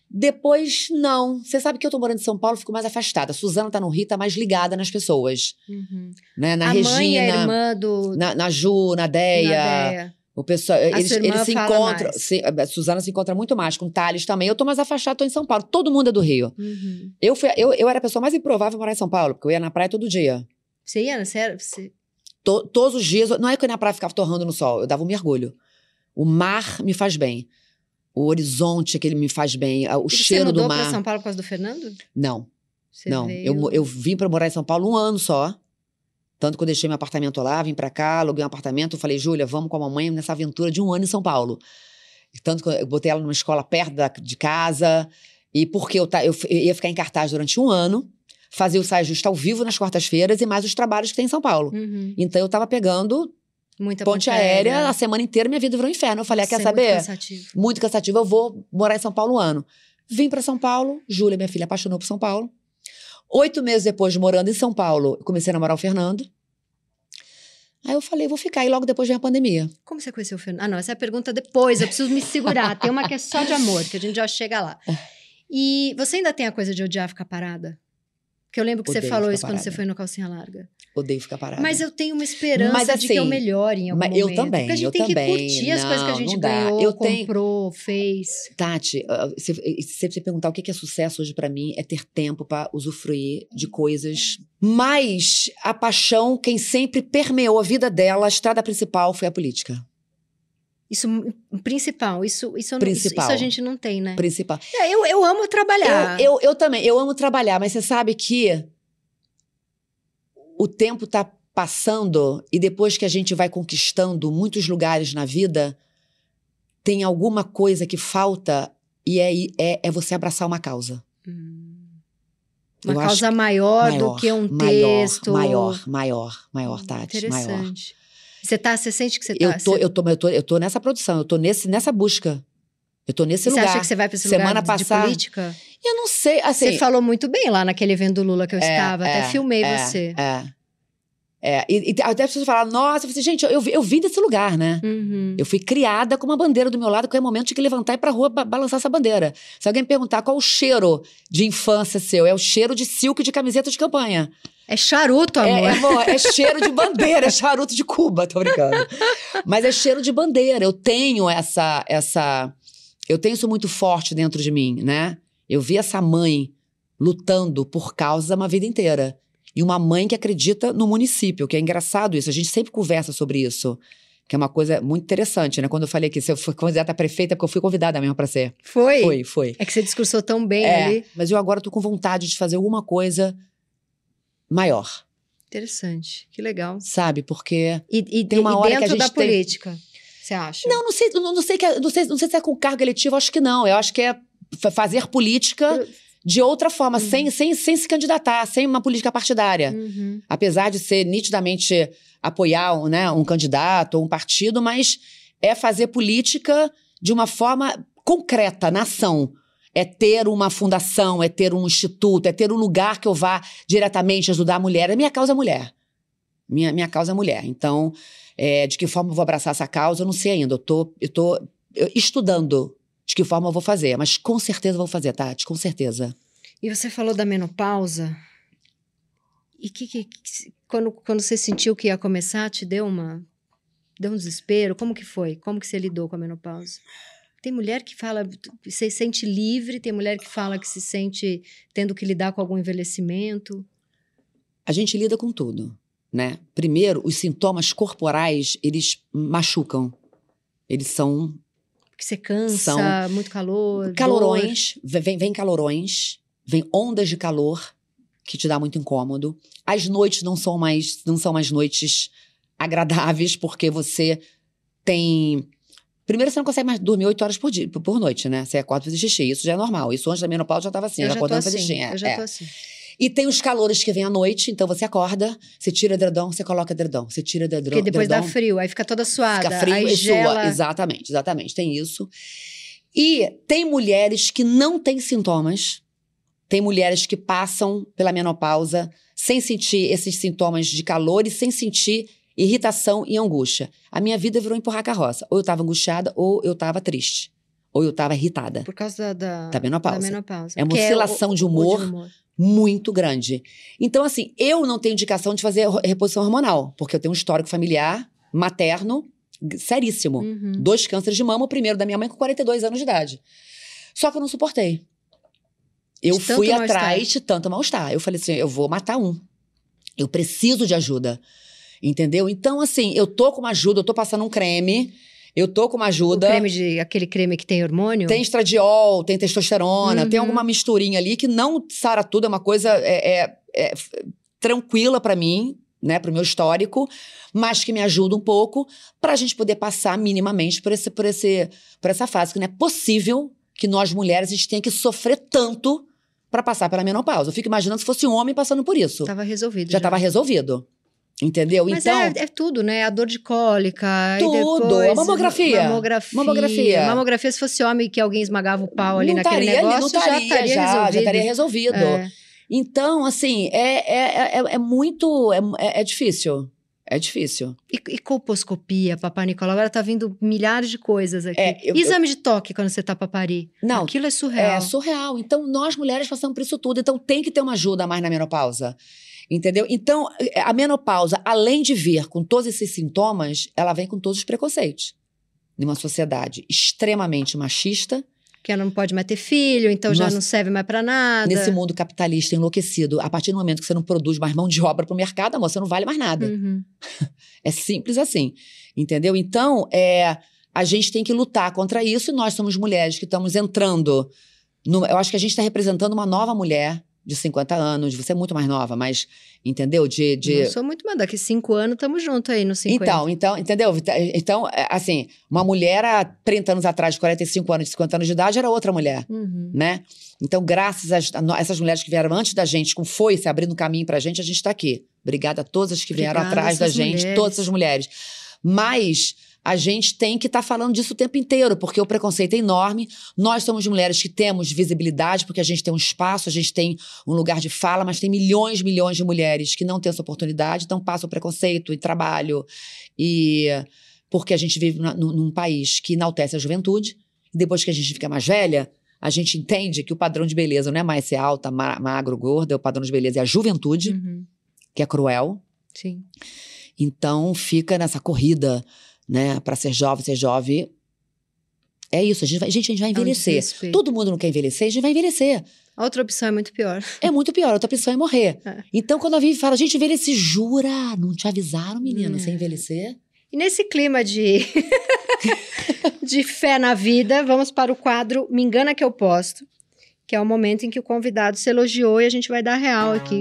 Depois, não. Você sabe que eu tô morando em São Paulo, fico mais afastada. A Suzana tá no Rio, tá mais ligada nas pessoas. Uhum. Né? Na a Regina, mãe a irmã do. na, na Ju, na Deia. na Deia. O pessoal, eles, sua irmã eles se encontram. se- a Suzana se encontra muito mais com Thales também. Eu tô mais afastada, tô em São Paulo. Todo mundo é do Rio. Uhum. Eu, fui, eu, eu era a pessoa mais improvável morar em São Paulo, porque eu ia na praia todo dia. Você ia? Você era, você... To- todos os dias. Não é que eu ia na praia e ficava torrando no sol, eu dava um mergulho. O mar me faz bem. O horizonte que ele me faz bem. a- O E você cheiro mudou do pra mar. São Paulo por causa do Fernando? Não, Você não. veio- Eu, eu vim pra morar em São Paulo um ano só. Tanto que eu deixei meu apartamento lá, vim pra cá, aluguei um apartamento. Falei, Júlia, vamos com a mamãe nessa aventura de um ano em São Paulo. Tanto que eu botei ela numa escola perto da- de casa. E porque eu, eu eu ia ficar em cartaz durante um ano, fazia o Saia Justa ao vivo nas quartas-feiras e mais os trabalhos que tem em São Paulo. Uhum. Então eu tava pegando Muita ponte aérea a semana inteira, minha vida virou um inferno. Eu falei, ah, quer é muito saber? cansativo. Muito cansativo, eu vou morar em São Paulo um ano. Vim pra São Paulo, Júlia, minha filha, apaixonou por São Paulo. Oito meses depois de morando em São Paulo, comecei a namorar o Fernando. Aí eu falei, vou ficar. E logo depois vem a pandemia. Como você conheceu o Fernando? Ah, não, essa é a pergunta depois, eu preciso me segurar. Tem uma que é só de amor, que a gente já chega lá. É. E você ainda tem a coisa de odiar ficar parada? Porque eu lembro que você Odeio falou ficar isso quando você parada. foi no Calcinha Larga. Odeio ficar parada. Mas eu tenho uma esperança Mas, de que eu assim, melhore em algum mas eu momento. também, Porque a gente eu tem também. que curtir as coisas que a Não, gente não ganhou, Eu tenho- comprou, fez. Tati, ah, se, se você perguntar o que que é sucesso hoje pra mim, é ter tempo pra usufruir de coisas. Mas a paixão, quem sempre permeou a vida dela, a estrada principal foi a política. Isso, principal, isso, isso, eu não- isso- Principal. isso a gente não tem, né? Principal. É, eu, eu amo trabalhar. Eu, eu, eu também, eu amo trabalhar, mas você sabe que o tempo tá passando e depois que a gente vai conquistando muitos lugares na vida, tem alguma coisa que falta e é, é, é você abraçar uma causa. Hum. Eu Uma acho causa maior, do maior, que um maior, texto. Maior, maior, maior, Tati, maior. Você, tá, você sente que você tá... Eu tô, você- eu, tô, eu, tô, eu tô nessa produção, eu tô nesse, nessa busca. Eu tô nesse você lugar. acha que você vai para esse Semana lugar de, de passada- política? Eu não sei, assim... você falou muito bem lá naquele evento do Lula que eu É, estava. Até é, filmei é, você. É. É, e, e até as pessoas falam, nossa, eu falei assim, gente, eu, eu, eu vim desse lugar, né? Uhum. Eu fui criada com uma bandeira do meu lado, que é o momento de que levantar e ir pra rua ba- balançar essa bandeira. Se alguém me perguntar qual o cheiro de infância seu, é o cheiro de silk de camiseta de campanha. É charuto, amor. É, é, amor, é cheiro de bandeira, é charuto de Cuba, tô brincando. Mas é cheiro de bandeira. Eu tenho essa, essa. Eu tenho isso muito forte dentro de mim, né? Eu vi essa mãe lutando por causa uma vida inteira. E uma mãe que acredita no município, que é engraçado isso. A gente sempre conversa sobre isso. Que é uma coisa muito interessante, né? Quando eu falei que se eu fui candidata a prefeita, é porque eu fui convidada mesmo pra ser. Foi? Foi, foi. É que você discursou tão bem É, ali. mas eu agora tô com vontade de fazer alguma coisa maior, Interessante. Que legal. sabe? Porque E, e, Tem uma e hora que a dentro da gente tem- política, você acha? Não, não sei, não, não sei, que, é- não, sei, não sei se é com cargo eletivo, acho que não. Eu acho que é fa- fazer política de outra forma, Uhum. sem, sem, sem se candidatar, sem uma política partidária. Uhum. Apesar de ser nitidamente apoiar um, né, um candidato ou um partido, mas é fazer política de uma forma concreta, na ação. É ter uma fundação, é ter um instituto, é ter um lugar que eu vá diretamente ajudar a mulher. A minha causa é mulher. Minha, minha causa é mulher. Então, é, de que forma eu vou abraçar essa causa, eu não sei ainda. Eu tô, tô estudando de que forma eu vou fazer. Mas com certeza vou fazer, Tati, com certeza. E você falou da menopausa. E que, que, que- quando, quando você sentiu que ia começar, te deu uma deu um desespero? Como que foi? Como que você lidou com a menopausa? Tem mulher que fala que se sente livre, tem mulher que fala que se sente tendo que lidar com algum envelhecimento. A gente lida com tudo, né? Primeiro, os sintomas corporais, eles machucam. Eles são Que você cansa, São muito calor. dor. calorões, vem, vem calorões, vem ondas de calor que te dá muito incômodo. As noites não são mais, não são mais noites agradáveis, porque você tem. Primeiro, você não consegue mais dormir oito horas por, dia, por noite, né? Você acorda pra fazer xixi. Isso já é normal. Isso antes da menopausa já tava assim, eu já acordando assim. xixi. É, eu já é. tô assim. E tem os calores que vêm à noite, então você acorda, você tira edredom, você coloca edredom, você tira edredom. Porque depois dá frio, aí fica toda suada. Fica frio e gela. sua. Exatamente, exatamente. Tem isso. E tem mulheres que não têm sintomas. Tem mulheres que passam pela menopausa sem sentir esses sintomas de calor e sem sentir irritação e angústia. A minha vida virou empurrar carroça. Ou eu estava angustiada, ou eu estava triste. Ou eu estava irritada. Por causa da, da, Da menopausa. da menopausa. É uma Porque oscilação o- de o- o humor. Muito grande. Então, assim, eu não tenho indicação de fazer reposição hormonal, porque eu tenho um histórico familiar materno seríssimo. Uhum. Dois cânceres de mama, o primeiro da minha mãe com 42 anos de idade. Só que eu não suportei. Eu De fui atrás de tanto mal-estar. Eu falei assim: eu vou matar um. Eu preciso de ajuda. Entendeu? Então, assim, eu tô com uma ajuda, eu tô passando um creme, eu tô com uma O ajuda. creme de, aquele creme que tem hormônio? Tem estradiol, tem testosterona, Uhum. tem alguma misturinha ali que não sara tudo, é uma coisa é, é- é tranquila pra mim, né, pro meu histórico, mas que me ajuda um pouco pra gente poder passar minimamente por, esse, por, esse, por essa fase. Que não é possível que nós mulheres a gente tenha que sofrer tanto pra passar pela menopausa. Eu fico imaginando se fosse um homem passando por isso. Tava resolvido. já estava resolvido. Entendeu? Mas então, é, é tudo, né? A dor de cólica. Tudo. depois, A mamografia. Mamografia. Mamografia. Mamografia, se fosse homem que alguém esmagava o pau ali não naquele estaria ali, negócio, não estaria, já estaria já, resolvido. já estaria resolvido. É. Então, assim, é, é, é, é muito. É, é- é difícil. É difícil. E, e colposcopia, papai Nicolau? Agora tá vindo milhares de coisas aqui. É, eu- Exame de toque quando você tá pra parir. Não, Aquilo é surreal. É surreal. Então, nós mulheres passamos por isso tudo. Então, tem que ter uma ajuda a mais na menopausa. Entendeu? Então, a menopausa, além de vir com todos esses sintomas, ela vem com todos os preconceitos. Numa sociedade extremamente machista, Que ela não pode mais ter filho, então já Nossa. não serve mais pra nada. nesse mundo capitalista enlouquecido, a partir do momento que você não produz mais mão de obra para o mercado, amor, você não vale mais nada. Uhum. É simples assim, entendeu? Então, é, a gente tem que lutar contra isso e nós somos mulheres que estamos entrando. no- eu acho que a gente está representando uma nova mulher de 50 anos. Você é muito mais nova, mas, entendeu? De. de... Não sou muito mais. Daqui cinco anos estamos juntos aí nos 50. Então, então, entendeu? Então, é, assim, uma mulher há 30 anos atrás, de 45 anos, de 50 anos de idade, era outra mulher Uhum. né? Então, graças a, no- essas mulheres que vieram antes da gente, com foice, abrindo caminho pra gente, a gente tá aqui. Obrigada a todas as que vieram Obrigada atrás da gente, mulheres. todas as mulheres. Mas a gente tem que estar falando disso o tempo inteiro, porque o preconceito é enorme. Nós somos mulheres que temos visibilidade, porque a gente tem um espaço, a gente tem um lugar de fala, mas tem milhões, milhões de mulheres que não têm essa oportunidade, então passam preconceito e trabalho. E porque a gente vive num, num país que enaltece a juventude, e depois que a gente fica mais velha, a gente entende que o padrão de beleza não é mais ser alta, ma- magro, gorda, o padrão de beleza é a juventude, Uhum. que é cruel. Sim. Então fica nessa corrida, né, para ser jovem, ser jovem. É isso, a gente vai, gente, a gente vai É um envelhecer. Todo mundo não quer envelhecer, a gente vai envelhecer. A outra opção é muito pior. É muito pior, a outra pessoa é morrer. É. Então, quando a Vivi fala, gente, envelheci, jura? Não te avisaram, menina, É. você envelhecer? E nesse clima de, de fé na vida, vamos para o quadro Me Engana Que Eu Posto, que é o momento em que o convidado se elogiou e a gente vai dar real aqui.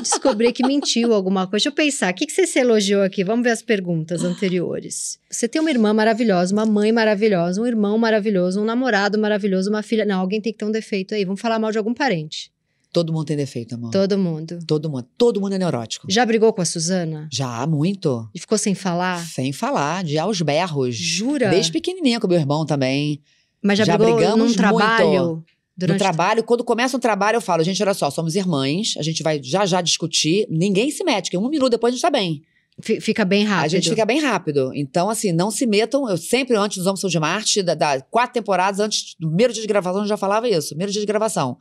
Descobri que mentiu alguma coisa. Deixa eu pensar, o que, que você se elogiou aqui? Vamos ver as perguntas anteriores. Você tem uma irmã maravilhosa, uma mãe maravilhosa, um irmão maravilhoso, um namorado maravilhoso, uma filha. Não, alguém tem que ter um defeito aí. Vamos falar mal de algum parente. Todo mundo tem defeito, amor. Todo mundo. Todo mundo. Todo mundo é neurótico. Já brigou com a Suzana? Já, muito. E ficou sem falar? Sem falar, de aos berros. Jura? Desde pequenininha com meu irmão também. Mas já, já brigou brigamos num muito. Durante... No trabalho, quando começa um trabalho, eu falo, gente, olha só, somos irmãs, a gente vai já já discutir, ninguém se mete, porque um minuto depois a gente tá bem. Fi- Fica bem rápido. A gente fica bem rápido. Então, assim, não se metam. Eu sempre, antes dos Homens São de Marte, da, da- quatro temporadas, antes do primeiro dia de gravação, eu já falava isso. Primeiro dia de gravação.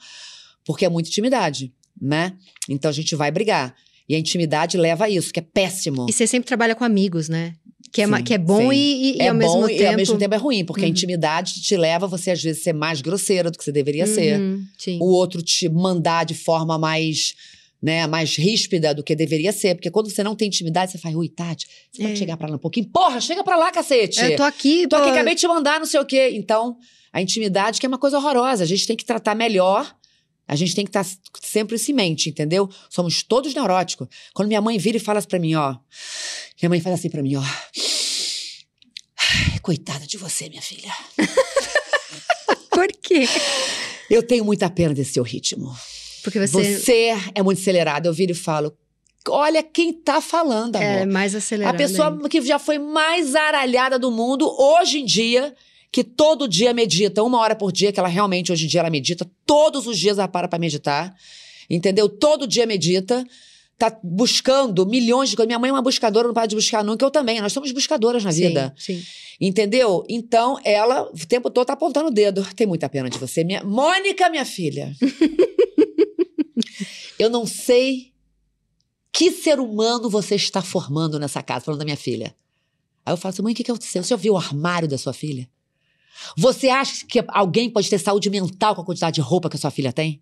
Porque é muita intimidade, né? Então a gente vai brigar. E a intimidade leva a isso, que é péssimo. E você sempre trabalha com amigos, né? Que é, Sim, que é bom sim. e, e- e é ao bom mesmo e tempo... ao mesmo tempo é ruim, porque a Uhum. intimidade te leva você, às vezes, a ser mais grosseira do que você deveria ser. Uhum, sim. O outro te mandar de forma mais, né, mais ríspida do que deveria ser. Porque quando você não tem intimidade, você faz, ui, Tati, você É. pode chegar pra lá um pouquinho? Porra, chega pra lá, cacete! Eu tô aqui, Tô pô, aqui, acabei de te mandar, não sei o quê. Então, a intimidade que é uma coisa horrorosa. A gente tem que tratar melhor A gente tem que estar sempre isso em mente, entendeu? Somos todos neuróticos. Quando minha mãe vira e fala assim pra mim, ó. Minha mãe faz assim pra mim, ó. "Ai, Coitada de você, minha filha. Por quê? Eu tenho muita pena desse seu ritmo. Porque você, Você é muito acelerado. Eu viro e falo: Olha quem tá falando, amor. é mais A acelerado. pessoa ainda. que já foi mais aralhada do mundo, hoje em dia, que todo dia medita, uma hora por dia, que ela realmente, hoje em dia, ela medita, todos os dias ela para pra meditar, entendeu? Todo dia medita, tá buscando milhões de coisas. Minha mãe é uma buscadora, não para de buscar nunca, eu também. Nós somos buscadoras na Sim, vida, Sim. entendeu? Então, ela o tempo todo tá apontando o dedo. Tem muita pena de você. Minha... Mônica, minha filha. eu não sei que ser humano você está formando nessa casa, falando da minha filha. Aí eu falo assim, mãe, o que, que aconteceu? Você viu o armário da sua filha? Você acha que alguém pode ter saúde mental com a quantidade de roupa que a sua filha tem?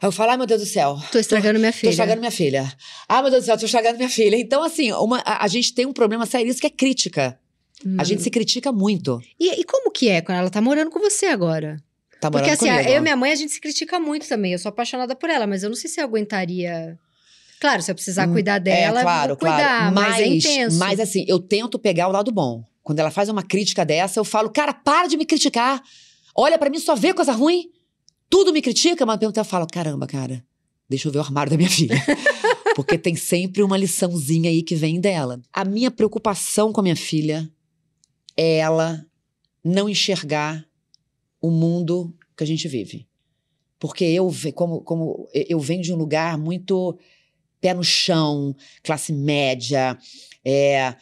Aí eu falo, ai meu Deus do céu. Tô estragando minha Tô filha. estragando minha filha. Ah, meu Deus do céu, tô estragando minha filha. Então, assim, uma- a, a gente tem um problema seríssimo que é crítica. Hum. A gente se critica muito. E, e como que é quando ela tá morando com você agora? Tá Porque morando assim, comigo. eu e minha mãe, a gente se critica muito também. Eu sou apaixonada por ela, mas eu não sei se eu aguentaria. Claro, se eu precisar Hum, cuidar dela, é, claro, cuidar, claro. mas, é intenso. Mas assim, eu tento pegar o lado bom. Quando ela faz uma crítica dessa, eu falo, cara, para de me criticar. Olha pra mim, só vê coisa ruim. Tudo me critica, mas eu falo, caramba, cara, deixa eu ver o armário da minha filha. Porque tem sempre uma liçãozinha aí que vem dela. A minha preocupação com a minha filha é ela não enxergar o mundo que a gente vive. Porque eu, como, como eu venho de um lugar muito pé no chão, classe média, é,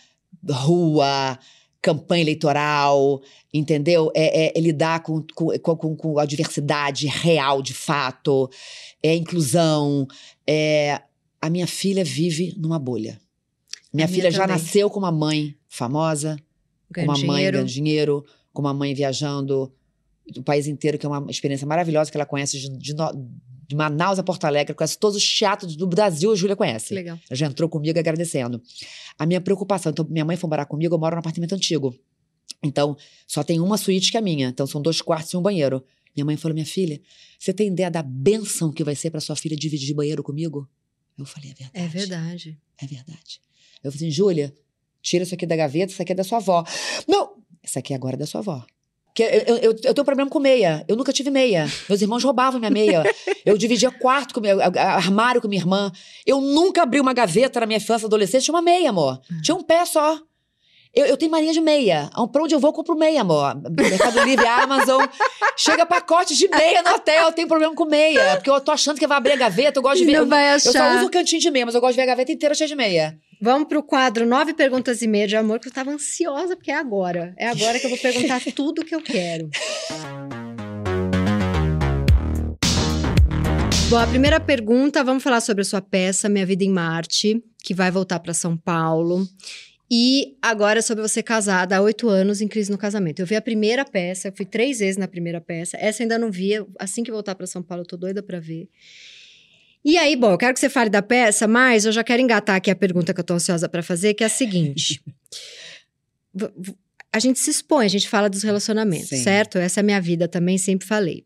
rua, campanha eleitoral, entendeu? É, é- é lidar com, com, com, com a diversidade real, de fato, é inclusão. É, a minha filha vive numa bolha. Minha minha filha já também. nasceu com uma mãe famosa, com Ganho uma mãe dinheiro. ganhando dinheiro, com uma mãe viajando o país inteiro, que é uma experiência maravilhosa que ela conhece de, de de Manaus a Porto Alegre, conhece todos os teatros do Brasil, a Júlia Que conhece. legal. Ela já entrou comigo agradecendo. A minha preocupação, então, minha mãe foi morar comigo, eu moro num apartamento antigo. Então, só tem uma suíte que é minha. Então, são dois quartos e um banheiro. Minha mãe falou: minha filha, você tem ideia da benção que vai ser para sua filha dividir banheiro comigo? Eu falei: é verdade. É verdade. É verdade. Eu falei assim, Júlia, tira isso aqui da gaveta, isso aqui é da sua avó. Não, isso aqui agora é da sua avó. Que eu, eu, eu, tenho problema com meia. Eu nunca tive meia. Meus irmãos roubavam minha meia. Eu dividia quarto com meu, armário com minha irmã. Eu nunca abri uma gaveta na minha infância, adolescência, tinha uma meia, amor. Tinha um pé só. Eu, eu tenho mania de meia. Pra onde eu vou, eu compro meia, amor. Mercado Livre, Amazon. Chega pacote de meia no hotel. Eu tenho problema com meia. Porque eu tô achando que vai abrir a gaveta. Eu gosto de ver. Não Eu, vai eu só achar. uso o cantinho de meia, mas eu gosto de ver a gaveta inteira cheia de meia. Vamos pro quadro Nove Perguntas e Meia de Amor, que eu tava ansiosa, porque é agora. É agora que eu vou perguntar tudo que eu quero. Bom, a primeira pergunta, vamos falar sobre a sua peça Minha Vida em Marte, que vai voltar para São Paulo. E agora sobre você casada há oito anos em crise no casamento. Eu vi a primeira peça, eu fui três vezes na primeira peça. Essa ainda não vi. Assim que voltar para São Paulo, eu tô doida para ver. E aí, bom, eu quero que você fale da peça, mas eu já quero engatar aqui a pergunta que eu tô ansiosa para fazer, que é a seguinte. A gente se expõe, a gente fala dos relacionamentos, Sim. certo? Essa é a minha vida também, sempre falei.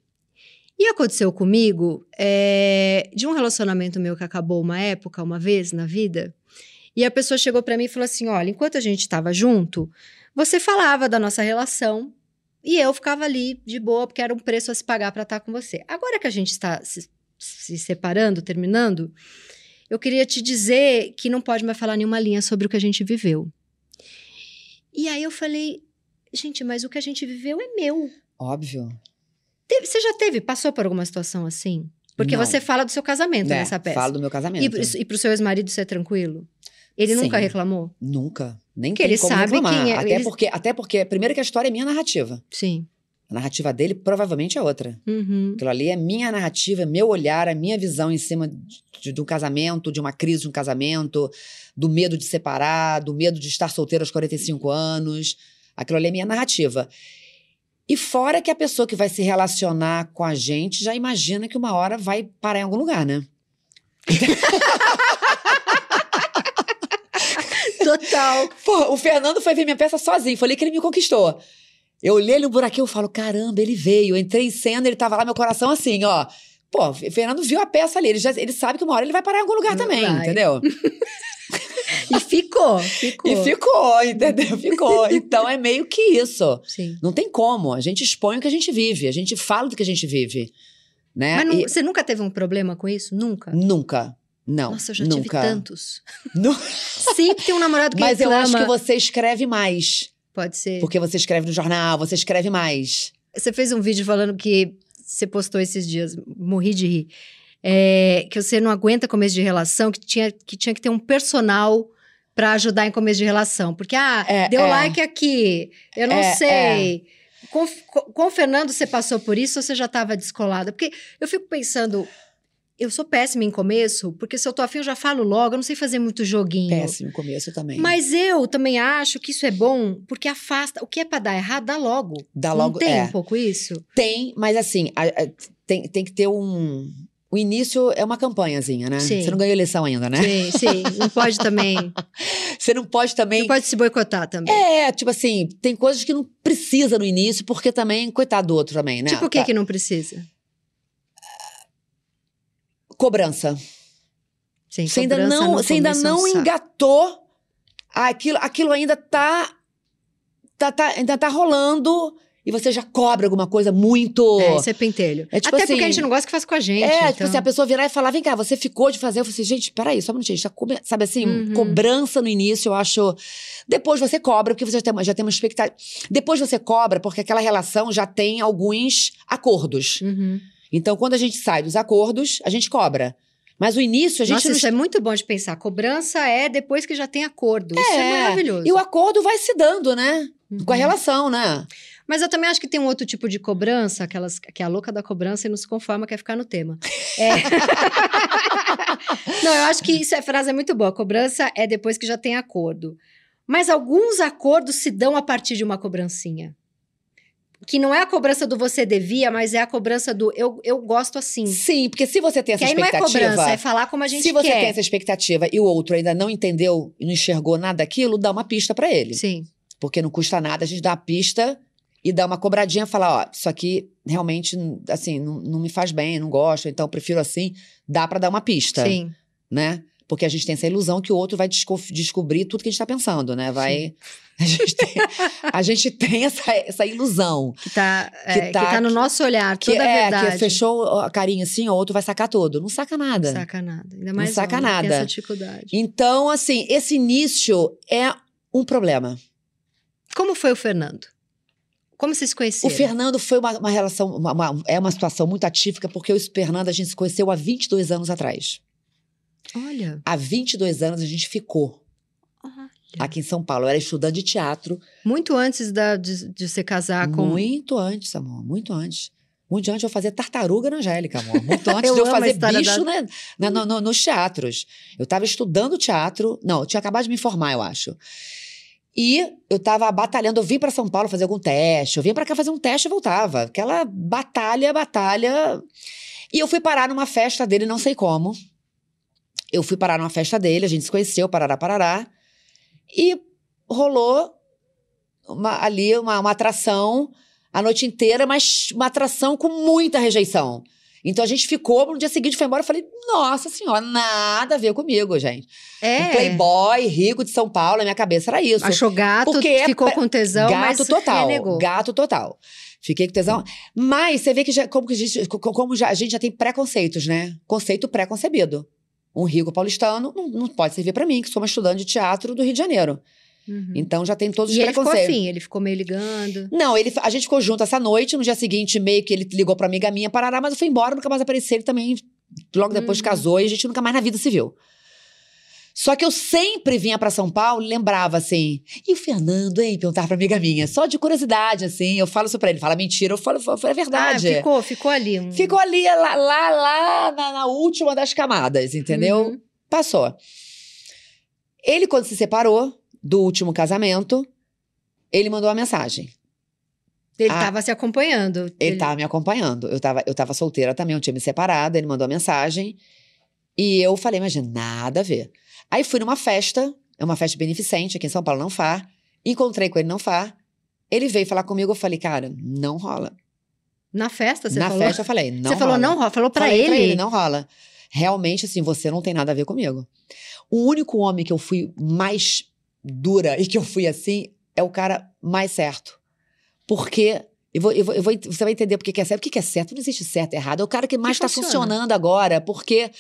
E aconteceu comigo é, de um relacionamento meu que acabou uma época, uma vez na vida, e a pessoa chegou para mim e falou assim: olha, enquanto a gente estava junto, você falava da nossa relação e eu ficava ali de boa, porque era um preço a se pagar para estar com você. Agora que a gente está se, se separando, terminando, eu queria te dizer que não pode mais falar nenhuma linha sobre o que a gente viveu. E aí eu falei, gente, mas o que a gente viveu é meu. Óbvio. Teve- você já teve, passou por alguma situação assim? Porque Não. você fala do seu casamento Né, nessa peça. Falo do meu casamento. E, pro- e pro seu ex-marido isso é tranquilo? Ele Sim. nunca reclamou? Nunca. Nem Que ele sabe reclamar. quem é- Até, eles- porque, até porque, primeiro que a história é minha narrativa. Sim. A narrativa dele provavelmente é outra. Uhum. Aquilo ali é minha narrativa, é meu olhar, a minha visão em cima de, de um casamento, de uma crise de um casamento, do medo de separar, do medo de estar solteiro aos 45 anos. Aquilo ali é minha narrativa. E fora que a pessoa que vai se relacionar com a gente já imagina que uma hora vai parar em algum lugar, né? Total. Pô, o Fernando foi ver minha peça sozinho. Falei que ele me conquistou. Eu olhei ele no buraquinho e falo, caramba, ele veio. Eu entrei em cena, ele tava lá, meu coração assim, ó. Pô, o Fernando viu a peça ali, ele, já, ele sabe que uma hora ele vai parar em algum lugar também, Vai. entendeu? E ficou, ficou. E ficou, entendeu? Ficou. Então é meio que isso. Sim. Não tem como. A gente expõe o que a gente vive, a gente fala do que a gente vive. Né? Mas não- E- você nunca teve um problema com isso? Nunca? Nunca. Não. Nossa, eu já tive nunca. tantos. Nu- Sempre tem um namorado que Mas eu reclama. acho que você escreve mais. Pode ser. Porque você escreve no jornal, você escreve mais. Você fez um vídeo falando que você postou esses dias, morri de rir. É, que você não aguenta começo de relação, que tinha que, tinha que ter um personal pra ajudar em começo de relação. Porque, ah, É, deu é. like aqui, eu não É, sei. Com, com- com o Fernando, você passou por isso ou você já estava descolada? Porque eu fico pensando, eu sou péssima em começo, porque se eu tô afim, eu já falo logo, eu não sei fazer muito joguinho. Péssimo começo também. Mas eu também acho que isso é bom, porque afasta. O que é pra dar errado, dá logo. Dá Não logo. tem é. um pouco isso? Tem, mas assim, a- a- tem, tem que ter um. O início é uma campanhazinha, né? Sim. Você não ganhou eleição ainda, né? Sim, sim. Não pode também. Você não pode também. Não pode se boicotar também. É, tipo assim, tem coisas que não precisa no início, porque também, coitado do outro também, né? tipo o que Tá- que não precisa? Cobrança. Sim, Você ainda não, você ainda é um não engatou. Aquilo, aquilo ainda tá, tá, tá- ainda tá rolando e você já cobra alguma coisa muito. É, isso é pentelho. É tipo Até porque assim- a gente não gosta que faça com a gente. É, então... tipo assim, a pessoa virar e falar, vem cá, você ficou de fazer. Eu falei assim, gente, peraí, só um minutinho. Tá come... Sabe assim, Uhum. cobrança no início, eu acho. Depois você cobra, porque você já tem, já tem uma expectativa. Depois você cobra, porque aquela relação já tem alguns acordos. Uhum. Então, quando a gente sai dos acordos, a gente cobra. Mas o início, a gente Nossa, não isso é muito bom de pensar. Cobrança é depois que já tem acordo. Isso é, É, maravilhoso. E o acordo vai se dando, né? Com a Uhum. relação, né? Mas eu também acho que tem um outro tipo de cobrança, aquelas que é a louca da cobrança e não se conforma, quer ficar no tema. É. não, eu acho que isso é frase é muito boa. Cobrança é depois que já tem acordo. Mas alguns acordos se dão a partir de uma cobrancinha. Que não é a cobrança do você devia, mas é a cobrança do eu, eu gosto assim. Sim, porque se você tem Que essa aí não é expectativa. cobrança, é falar como a gente se você quer. tem essa expectativa e o outro ainda não entendeu e não enxergou nada daquilo, dá uma pista pra ele. Sim. Porque não custa nada a gente dar a pista e dar uma cobradinha falar, ó, isso aqui realmente, assim, não, não me faz bem, não gosto, então prefiro assim. Dá pra dar uma pista, Sim. né? Porque a gente tem essa ilusão que o outro vai desco- descobrir tudo que a gente tá pensando, né? Vai. A gente tem, a gente tem essa, essa ilusão. Que tá, é, Que que tá- tá no nosso olhar, Que toda a é, verdade. que fechou a carinha assim, o outro vai sacar tudo. Não saca nada. Saca nada. Ainda mais saca homem, que nada. Essa dificuldade. Então, assim, esse início é um problema. Como foi o Fernando? Como vocês se O conheceram? Fernando foi uma, uma relação, uma- uma- é uma situação muito atípica, porque eu e o Fernando a gente se conheceu há 22 anos atrás. Olha. Há 22 anos a gente ficou olha. aqui em São Paulo. Eu era estudante de teatro, Muito antes da, de, de você casar com. muito antes, amor, muito antes. Muito antes de eu fazer tartaruga na Angélica, amor. Muito antes Eu de eu fazer bicho da- né, na- no- no- nos teatros. Eu estava estudando teatro. Não, eu tinha acabado de me formar, eu acho. E eu estava batalhando. Eu vim para São Paulo fazer algum teste. Eu vinha para cá fazer um teste e voltava. Aquela batalha, batalha. E eu fui parar numa festa dele, não sei como. Eu fui parar numa festa dele, a gente se conheceu, parará, parará. E rolou uma- ali uma, uma atração a noite inteira, mas uma atração com muita rejeição. Então a gente ficou, no dia seguinte foi embora. Eu falei, nossa senhora, nada a ver comigo, gente. É. Um playboy rico de São Paulo, na minha cabeça era isso. Achou gato, Porque é ficou com tesão, gato total. renegou. Gato total. Fiquei com tesão. Mas você vê que já, como, que a gente, co- como já, a gente já tem preconceitos, né? Conceito pré-concebido. Um rico paulistano não, não pode servir pra mim, que sou uma estudante de teatro do Rio de Janeiro. Uhum. Então já tem todos os E ele ficou preconceitos. afim, ele ficou meio ligando. Não, ele, a gente ficou junto essa noite. No dia seguinte, meio que ele ligou pra amiga minha, parará, mas eu fui embora, nunca mais apareci. Ele também, logo depois, Uhum. casou e a gente nunca mais na vida se viu. Só que eu sempre vinha pra São Paulo e lembrava assim. E o Fernando, hein? Perguntava pra amiga minha. Só de curiosidade, assim. Eu falo isso pra ele. Fala mentira, eu falo, foi a Ah, verdade. ficou, ficou ali. Um... Ficou ali, lá, lá, lá na, na última das camadas, entendeu? Uhum. Passou. Ele, quando se separou do último casamento, ele mandou uma mensagem. Ele Ah. tava se acompanhando. Ele tava me acompanhando. Eu tava, eu tava solteira também, eu tinha me separado, ele mandou a mensagem. E eu falei, mas nada a ver. Aí fui numa festa, é uma festa beneficente aqui em São Paulo, não far. Encontrei com ele não far. Ele veio falar comigo, eu falei, cara, não rola. Na festa, você Na falou? festa eu falei, não você falou rola. não rola? Falou pra Falei ele? pra ele, não rola. Realmente, assim, você não tem nada a ver comigo. O único homem que eu fui mais dura e que eu fui assim é o cara mais certo. Porque. Eu vou, eu vou, eu vou- você vai entender porque que é certo. O que que é certo? Não existe certo e errado. É o cara que mais está funciona. funcionando agora. Porque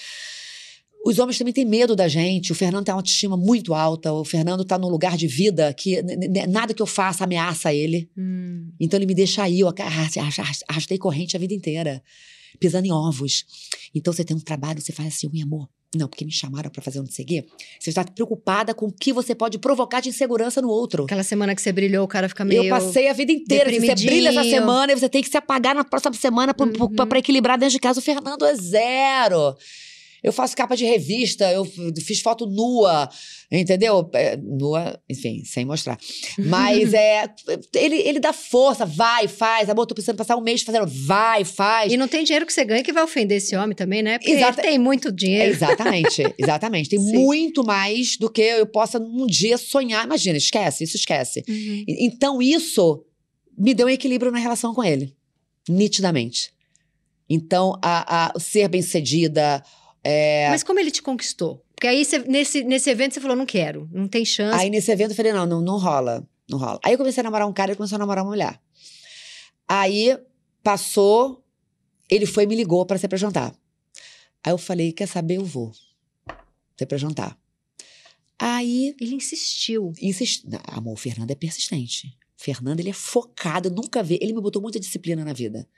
os homens também têm medo da gente. O Fernando tem uma autoestima muito alta. O Fernando tá num lugar de vida que nada que eu faça ameaça ele. Hum. Então ele me deixa aí, eu arrastei, corrente a vida inteira, pisando em ovos. Então você tem um trabalho, você faz assim, ui, amor. Não, porque me chamaram pra fazer um seguir. Você está preocupada com o que você pode provocar de insegurança no outro. Aquela semana que você brilhou, o cara fica meio. Eu passei a vida inteira. Você brilha essa semana, e você tem que se apagar na próxima semana pra, Uhum. equilibrar dentro de casa. O Fernando é zero. Eu faço capa de revista, eu fiz foto nua, entendeu? É, nua, enfim, sem mostrar. Mas é. Ele, ele dá força, vai, faz. Amor, tô precisando passar um mês fazendo. Vai, faz. E não tem dinheiro que você ganha que vai ofender esse homem também, né? Porque Exata- ele tem muito dinheiro. Exatamente, exatamente. Tem Sim. muito mais do que eu possa um dia sonhar. Imagina, esquece, isso esquece. Uhum. Então, isso me deu um equilíbrio na relação com ele, nitidamente. Então, a, a- o ser bem-sucedida. É, Mas como ele te conquistou? Porque aí você- nesse, nesse evento você falou: não quero, não tem chance. Aí, nesse evento, eu falei: não, não, não rola, não rola. Aí, eu comecei a namorar um cara e ele começou a namorar uma mulher. Aí, passou, ele foi e me ligou para ser pra jantar. Aí, eu falei: quer saber? Eu vou. Ser pra jantar. Aí, Ele insistiu. insist... Não, amor, o Fernando é persistente. Fernando, ele é focado, nunca vi. Ele me botou muita disciplina na vida.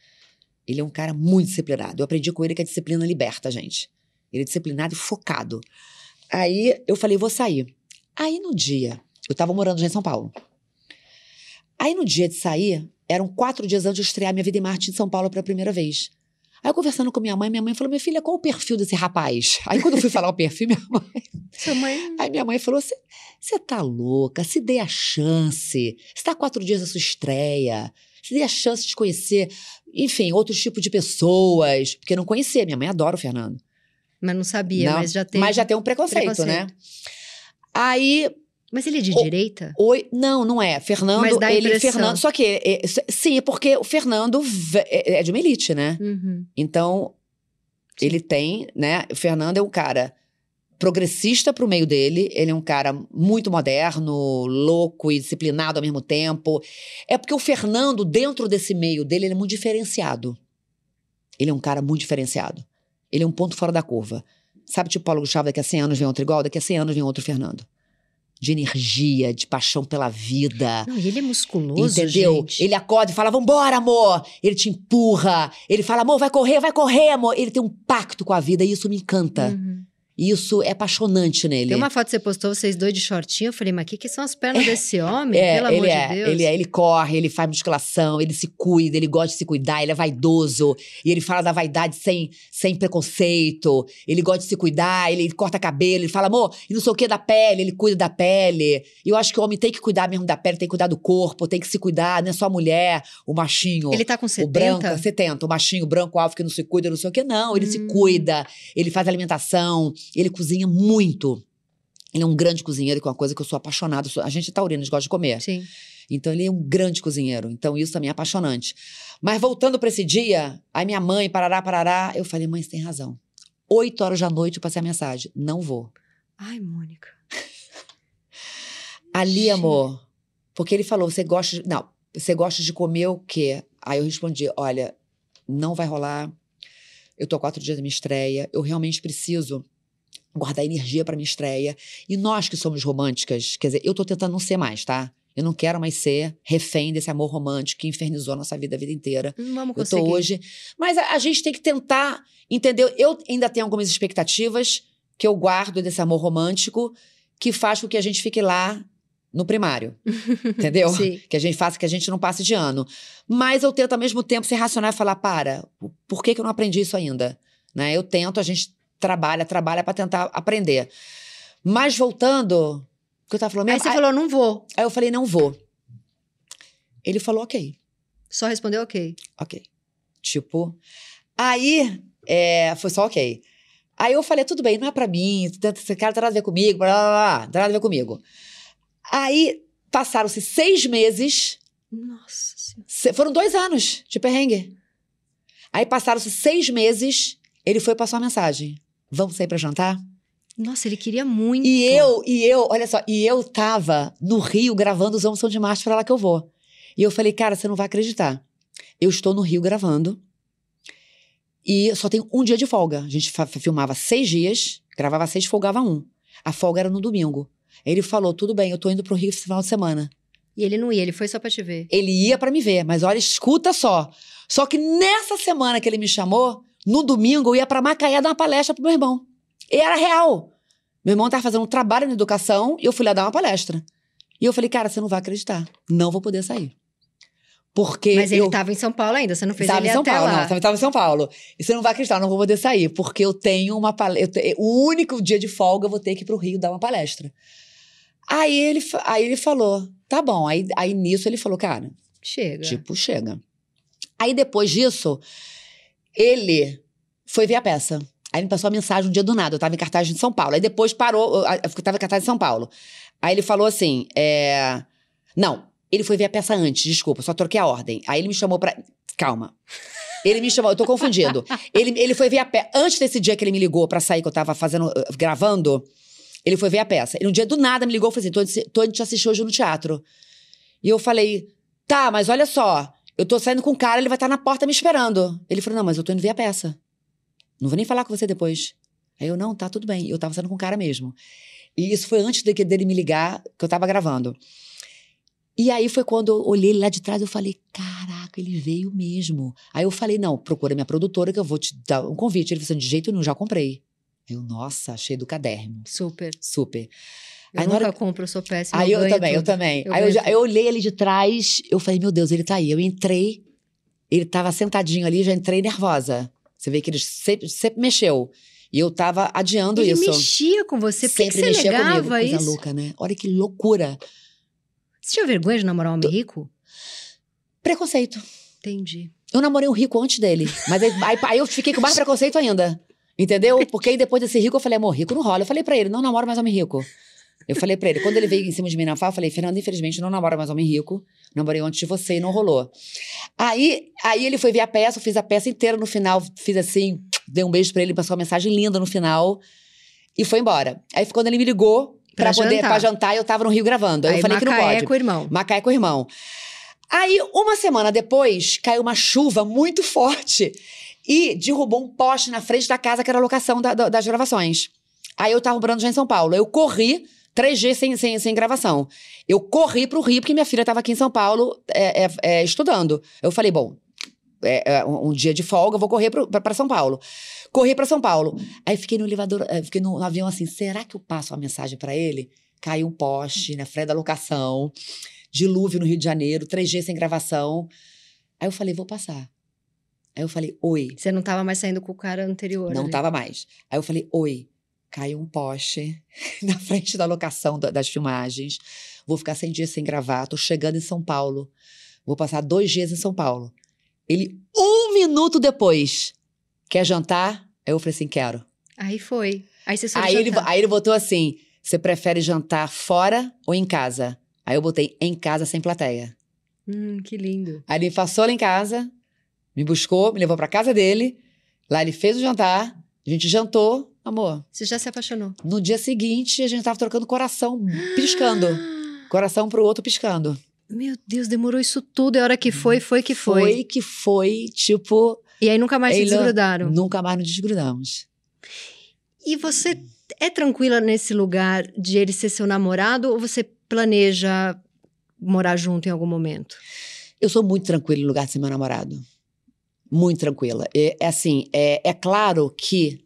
Ele é um cara muito disciplinado. Eu aprendi com ele que a disciplina liberta, gente. Ele é disciplinado e focado. Aí eu falei, vou sair. Aí no dia, eu tava morando já em São Paulo. Aí no dia de sair, eram quatro dias antes de estrear minha vida em Marte em São Paulo pela primeira vez. Aí eu conversando com minha mãe, minha mãe falou: minha filha, qual o perfil desse rapaz? Aí quando eu fui falar o perfil, minha mãe Sua mãe. Aí minha mãe falou: você tá louca? Se dê a chance. Você tá quatro dias da sua estreia. Se dê a chance de conhecer, enfim, outros tipos de pessoas. Porque eu não conhecia. Minha mãe adora o Fernando. Mas não sabia, Não, mas já tem. Mas já tem um preconceito, preconceito. né? Aí. Mas ele é de O- direita? Oi, não, não é. Fernando, Mas dá ele. impressão. Fernando, só que. é, s- sim, é porque o Fernando é é de uma elite, né? Uhum. Então, Sim. ele tem, né? O Fernando é um cara progressista pro meio dele, ele é um cara muito moderno, louco e disciplinado ao mesmo tempo. É porque o Fernando, dentro desse meio dele, ele é muito diferenciado. Ele é um cara muito diferenciado. Ele é um ponto fora da curva. Sabe, tipo Paulo Gustavo, daqui a 100 anos vem outro igual, daqui a 100 anos vem outro Fernando. De energia, de paixão pela vida. Não, ele é musculoso, Entendeu? gente. Ele acorda e fala, vambora, amor! Ele te empurra. Ele fala, amor, vai correr, vai correr, amor. Ele tem um pacto com a vida e isso me encanta. Uhum. Isso é apaixonante nele. Tem uma foto que você postou, vocês dois de shortinho. Eu falei, mas o que, que são as pernas desse homem? É, Pelo amor ele de é, Deus. ele é, ele corre, ele faz musculação, ele se cuida, ele gosta de se cuidar, ele é vaidoso, e ele fala da vaidade sem, sem preconceito, ele gosta de se cuidar, ele corta cabelo, ele fala, amor, e não sei o que da pele, ele cuida da pele. E eu acho que o homem tem que cuidar mesmo da pele, tem que cuidar do corpo, tem que se cuidar, não é só a mulher, o machinho. Ele tá com O 70? branco, 70, o machinho branco alvo que não se cuida, não sei o que, não. Ele se Hum. cuida, ele faz alimentação, ele cozinha muito. Ele é um grande cozinheiro, que é uma coisa que eu sou apaixonada. eu sou- A gente é taurino, a gente gosta de comer. Sim. Então ele é um grande cozinheiro. Então isso também é apaixonante. Mas voltando para esse dia, aí minha mãe, parará, parará, eu falei, mãe, você tem razão. Oito horas da noite eu passei a mensagem. Não vou. Ai, Mônica. Ali, amor, porque ele falou, você gosta de... Não, você gosta de comer o quê? Aí eu respondi, olha, não vai rolar. Eu tô quatro dias da minha estreia. Eu realmente preciso guardar energia pra minha estreia. E nós que somos românticas, quer dizer, eu tô tentando não ser mais, tá? Eu não quero mais ser refém desse amor romântico que infernizou a nossa vida a vida inteira. Não vamos Eu conseguir. tô hoje. Mas a, a gente tem que tentar, entendeu? Eu ainda tenho algumas expectativas que eu guardo desse amor romântico que faz com que a gente fique lá no primário. entendeu? Sim. Que a gente faça que a gente não passe de ano. Mas eu tento ao mesmo tempo ser racional e falar: para, por que, que eu não aprendi isso ainda? Né? Eu tento, a gente trabalha, trabalha para tentar aprender. Mas voltando, o que eu tava falando Aí você falou, não vou. aí eu falei: não vou. Ele falou: ok. Só respondeu ok. Ok. Tipo. Aí, é, foi só ok. Aí eu falei, tudo bem, não é pra mim, esse cara não tem nada a ver comigo, blá, blá, blá, não tem nada a ver comigo. Aí, passaram-se seis meses, Nossa Senhora. se- foram dois anos de perrengue. Aí passaram-se seis meses, ele foi passar uma mensagem. Vamos sair pra jantar? Nossa, ele queria muito. E eu, e eu, olha só, e eu tava no Rio gravando os Homens São de Março pra lá que eu vou. E eu falei, cara, você não vai acreditar. Eu estou no Rio gravando e só tenho um dia de folga. A gente filmava seis dias, gravava seis, folgava um. A folga era no domingo. Ele falou, tudo bem, eu tô indo pro Rio esse final de semana. E ele não ia, ele foi só pra te ver. Ele ia para me ver, mas olha, escuta só. Só que nessa semana que ele me chamou, no domingo, eu ia para Macaé dar uma palestra pro meu irmão. E era real. Meu irmão tava fazendo um trabalho na educação e eu fui lá dar uma palestra. E eu falei, cara, você não vai acreditar. Não vou poder sair. Porque Mas ele eu... estava em São Paulo ainda, você não fez Tava ele em São Paulo, lá. não, tava em São Paulo. E você não vai acreditar, não vou poder sair, porque eu tenho uma palestra. O único dia de folga eu vou ter que ir pro Rio dar uma palestra. Aí ele, aí ele falou: tá bom. Aí, aí nisso ele falou, cara, Chega. tipo, chega. Aí depois disso, ele foi ver a peça. Aí me passou a mensagem um dia do nada. Eu tava em cartaz em São Paulo. Aí depois parou, eu tava em cartaz em São Paulo. Aí ele falou assim: é... Não, ele foi ver a peça antes, desculpa, só troquei a ordem. Aí ele me chamou pra. Calma. Ele me chamou, eu tô confundido. Ele, ele foi ver a peça. Antes desse dia que ele me ligou pra sair, que eu tava fazendo, eh, gravando, ele foi ver a peça. E no dia do nada me ligou e falou assim: tô, indo te assistir hoje no teatro. E eu falei: tá, mas olha só, eu tô saindo com o cara, ele vai estar na porta me esperando. Ele falou: não, mas eu tô indo ver a peça. Não vou nem falar com você depois. Aí eu, não, tá tudo bem. Eu tava saindo com o cara mesmo. E isso foi antes de dele me ligar, que eu tava gravando. E aí foi quando eu olhei ele lá de trás, eu falei, caraca, ele veio mesmo. Aí eu falei, não, procura minha produtora que eu vou te dar um convite. Ele falou assim, de jeito nenhum, já comprei. Eu, nossa, achei do caderno. Super. Super. Eu Aí nunca hora compro, eu sou péssima. Aí eu ganho também, eu tudo. também. Eu aí eu, já- eu olhei ele de trás, eu falei, meu Deus, ele tá aí. Eu entrei, ele tava sentadinho ali, já entrei nervosa. Você vê que ele sempre, sempre mexeu. E eu tava adiando Ele isso. mexia com você. Por que que sempre você mexia comigo. Coisa isso? louca, né? Olha que loucura. Você tinha vergonha de namorar um homem rico? Preconceito. Entendi. Eu namorei um rico antes dele. Mas aí, aí- aí eu fiquei com mais preconceito ainda. Entendeu? Porque aí depois desse rico eu falei, amor, rico não rola. Eu falei pra ele, não namoro mais homem rico. Eu falei pra ele, quando ele veio em cima de mim na fala, eu falei, Fernando, infelizmente não namoro mais homem rico. Namorei antes de você e não rolou. Aí, aí ele foi ver a peça, eu fiz a peça inteira no final, fiz assim, dei um beijo pra ele, passou uma mensagem linda no final e foi embora. Aí quando ele me ligou pra, Pra poder jantar. pra jantar, eu tava no Rio gravando. Aí, Aí eu falei que não Macaé pode. com o irmão. Macaé com o irmão. Aí, uma semana depois, caiu uma chuva muito forte e derrubou um poste na frente da casa que era a locação da- da- das gravações. Aí eu tava morando já em São Paulo. Eu corri, três dias sem, sem, sem gravação. Eu corri pro Rio, porque minha filha tava aqui em São Paulo é, é, é, estudando. Eu falei, bom, é, é um dia de folga, vou correr pra São Paulo. Corri pra São Paulo. Aí fiquei no elevador, eh, fiquei no, avião assim, será que eu passo uma mensagem pra ele? Caiu um poste na frente da locação, dilúvio no Rio de Janeiro, três dias sem gravação. Aí eu falei, vou passar. Aí eu falei, oi. Você não tava mais saindo com o cara anterior. Não ali. tava mais. Aí eu falei, oi. Caiu um poste na frente da locação da- das filmagens. Vou ficar 100 dias sem gravar. Tô chegando em São Paulo. Vou passar dois dias em São Paulo. Ele, um minuto depois, quer jantar? Aí eu falei assim, quero. Aí foi. Aí você Aí ele, aí ele botou assim, você prefere jantar fora ou em casa? Aí eu botei em casa sem plateia. Hum, que lindo. Aí ele passou lá em casa, me buscou, me levou pra casa dele. Lá ele fez o jantar, a gente jantou, amor. Você já se apaixonou? No dia seguinte, a gente tava trocando coração, piscando. Coração pro outro piscando. Meu Deus, demorou isso tudo. E a hora que foi, foi que foi. Foi que foi, tipo, E aí nunca mais se desgrudaram. nunca mais nos desgrudamos. E você é tranquila nesse lugar de ele ser seu namorado ou você planeja morar junto em algum momento? Eu sou muito tranquila no lugar de ser meu namorado. Muito tranquila. É, é assim, é, é claro que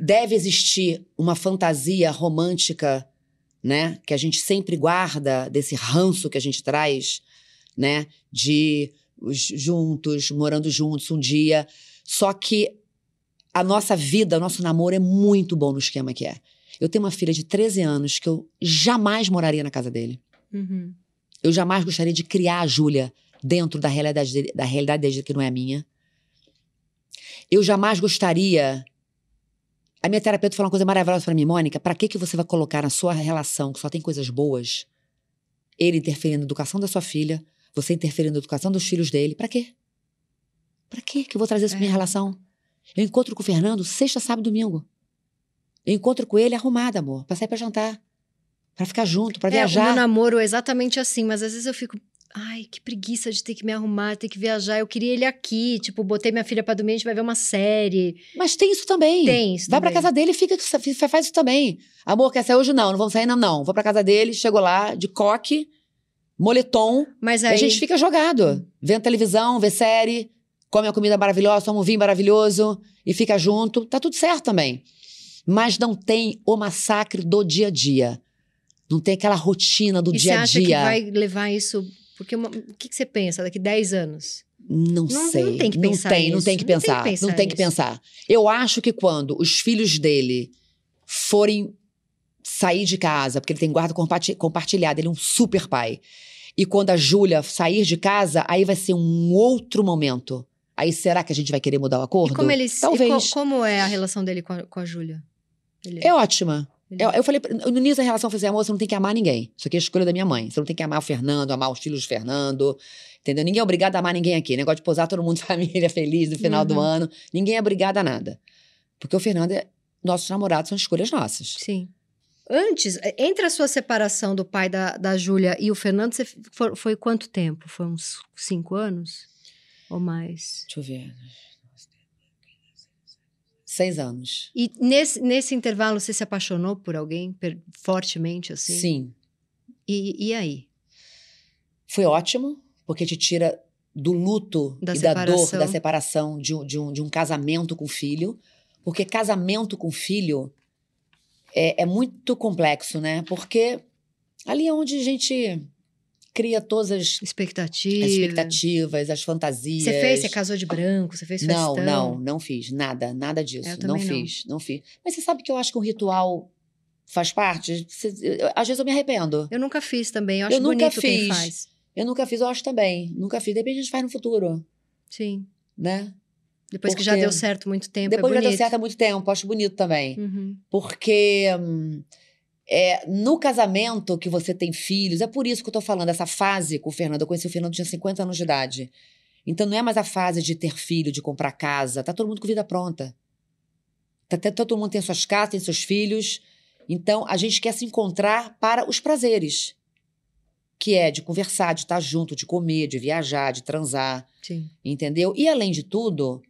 deve existir uma fantasia romântica, né? Que a gente sempre guarda desse ranço que a gente traz, né? De os juntos, morando juntos um dia. Só que a nossa vida, o nosso namoro é muito bom no esquema que é. Eu tenho uma filha de 13 anos que eu jamais moraria na casa dele. Uhum. Eu jamais gostaria de criar a Júlia dentro da realidade dele, da realidade dele que não é a minha. Eu jamais gostaria. A minha terapeuta falou uma coisa maravilhosa para mim, Mônica. Para que que você vai colocar na sua relação que só tem coisas boas, ele interferindo na educação da sua filha, você interferindo na educação dos filhos dele? Para quê? Pra quê que eu vou trazer isso pra minha É. relação? Eu encontro com o Fernando sexta, sábado e domingo. Eu encontro com ele arrumada, amor, pra sair pra jantar. Pra ficar junto, pra É, o meu viajar. namoro é exatamente assim, mas às vezes eu fico. Ai, que preguiça de ter que me arrumar, ter que viajar. Eu queria ele aqui. Tipo, botei minha filha pra dormir, a gente vai ver uma série. Mas tem isso também. Tem isso Vai pra também. casa dele e fica, faz isso também. Amor, quer sair hoje? Não, não vamos sair, não, não. Vou pra casa dele, chego lá, de coque, moletom, Mas aí. a gente fica jogado. Vendo televisão, vê série, come uma comida maravilhosa, toma um vinho maravilhoso e fica junto. Tá tudo certo também. Mas não tem o massacre do dia a dia. Não tem aquela rotina do e você dia a acha que dia. vai levar isso. Porque uma- o que, que você pensa daqui 10 anos? Não, Não- sei. não tem que pensar tem, não tem que Não tem que pensar. pensar não tem que pensar. Eu acho que quando os filhos dele forem sair de casa, porque ele tem guarda comparti- compartilhada, ele é um super pai. E quando a Júlia sair de casa, aí vai ser um outro momento. Aí será que a gente vai querer mudar o acordo? E como eles. Talvez. co- como é a relação dele com a, com a Júlia? Ele- É ótima. Ele- Eu, eu falei, no início da relação, eu falei assim, amor, você não tem que amar ninguém. Isso aqui é a escolha da minha mãe. Você não tem que amar o Fernando, amar os filhos do Fernando. Entendeu? Ninguém é obrigado a amar ninguém aqui. Negócio de posar todo mundo família feliz no final do Uhum. ano. Ninguém é obrigado a nada. Porque o Fernando é. Nossos namorados são escolhas nossas. Sim. Antes, eh, entre a sua separação do pai da, da Júlia e o Fernando, você foi, foi quanto tempo? Foi uns cinco anos? Ou mais? Deixa eu ver. Seis anos. E nesse, nesse intervalo você se apaixonou por alguém per- fortemente, assim? Sim. E, e aí? Foi ótimo, porque te tira do luto Da e da dor separação. da separação de um, de, um, de um casamento com filho. Porque casamento com filho é, é muito complexo, né? Porque ali é onde a gente cria todas as, Expectativa. as expectativas, as fantasias. Você fez? Você casou de branco? Você fez Não, festão? não, não fiz. Nada, nada disso. Eu não não. fiz, não fiz. Mas você sabe que eu acho que o ritual faz parte? Às vezes eu me arrependo. Eu nunca fiz também. Eu acho Eu nunca bonito quem fiz. faz. Eu nunca fiz, eu acho também. Nunca fiz. De repente a gente faz no futuro, Sim. né? Depois que já Porque deu certo muito tempo, Depois é já bonito. deu certo há muito tempo, acho bonito também. Uhum. Porque hum, é, no casamento que você tem filhos, é por isso que eu tô falando, essa fase com o Fernando. Eu conheci o Fernando, tinha 50 anos de idade. Então não é mais a fase de ter filho, de comprar casa. Tá todo mundo com vida pronta. Tá, todo mundo tem suas casas, tem seus filhos. Então a gente quer se encontrar para os prazeres. Que é de conversar, de estar junto, de comer, de viajar, de transar. Sim. Entendeu? E além de tudo,